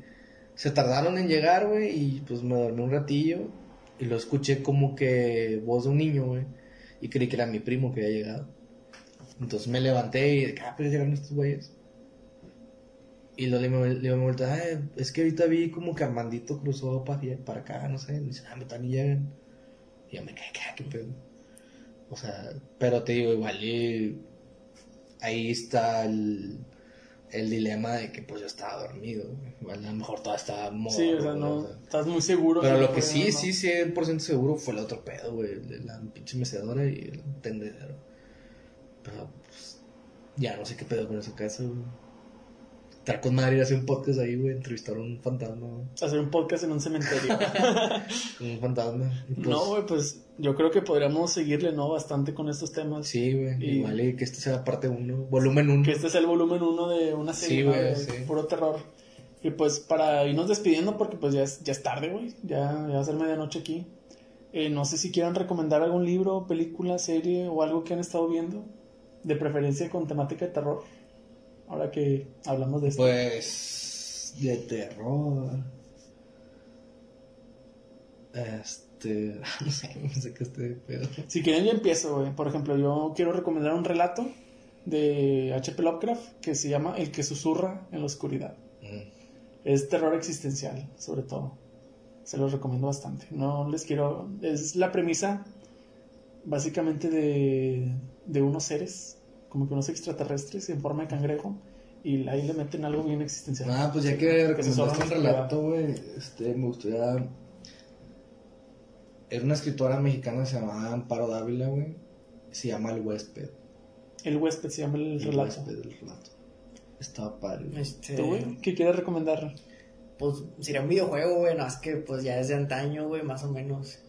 se tardaron en llegar, güey, y pues me dormí un ratillo. Y lo escuché como que voz de un niño, güey. Y creí que era mi primo que había llegado. Entonces me levanté y dije, ah, pero llegaron estos güeyes. Y luego le, le, me vuelta, ah, es que ahorita vi como que Armandito cruzó para, para acá, no sé. Me dice, ah, me están y llegan. Y yo me quedé, ¿qué, qué pedo? O sea, pero te digo, igual, y ahí está el, el dilema de que pues yo estaba dormido. Igual a lo mejor todavía estaba morro, Sí, o sea, no, o sea. estás muy seguro. Pero lo que sí, ¿no? sí, 100% seguro fue el otro pedo, güey. La pinche mecedora y el tendedero. Pero, pues, ya no sé qué pedo con ese caso, güey. Estar con madre y hacer un podcast ahí, güey. Entrevistar a un fantasma, güey. Hacer un podcast en un cementerio. Un fantasma. Pues, no, güey, pues yo creo que podríamos seguirle, ¿no? Bastante con estos temas. Sí, güey. Y- Igual y que este sea parte 1, volumen 1. Que este es el volumen uno de una serie Sí, ¿no? güey, de sí. puro terror. Y pues para irnos despidiendo, porque pues ya es, ya es tarde, güey. Ya, ya va a ser medianoche aquí. Eh, no sé si quieran recomendar algún libro, película, serie o algo que han estado viendo. De preferencia con temática de terror. Ahora que hablamos de esto. Pues. De terror. Este. No sé, no sé qué este pedo. Si quieren yo empiezo, güey. Por ejemplo, yo quiero recomendar un relato de H.P. Lovecraft que se llama El que susurra en la oscuridad. Mm. Es terror existencial, sobre todo. Se los recomiendo bastante. No les quiero... Es la premisa básicamente de, de unos seres, como que unos extraterrestres en forma de cangrejo, y ahí le meten algo bien existencial. Ah, pues ya que recomendaste oscuridad. relato, güey, este, me gustaría... Era una escritora mexicana que se llamaba Amparo Dávila, güey. Se llama El Huésped. El huésped se llama el El relato. Huésped, el relato. Estaba padre. güey. Este, ¿Tú, güey? ¿Qué quieres recomendar? pues sería un videojuego, güey, no, es que pues ya es de antaño, güey, más o menos.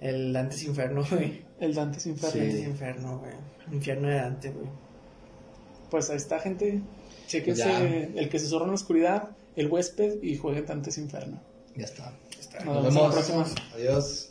El Dantes Inferno, güey. El Dante's Inferno. Sí. Dantes Inferno, güey. Infierno de Dante, güey. Pues ahí está, gente. Chequense Ya. el que se zorra en la oscuridad, el huésped y jueguen Dante's Inferno. Ya está. Está. Nos vemos la próxima. Adiós.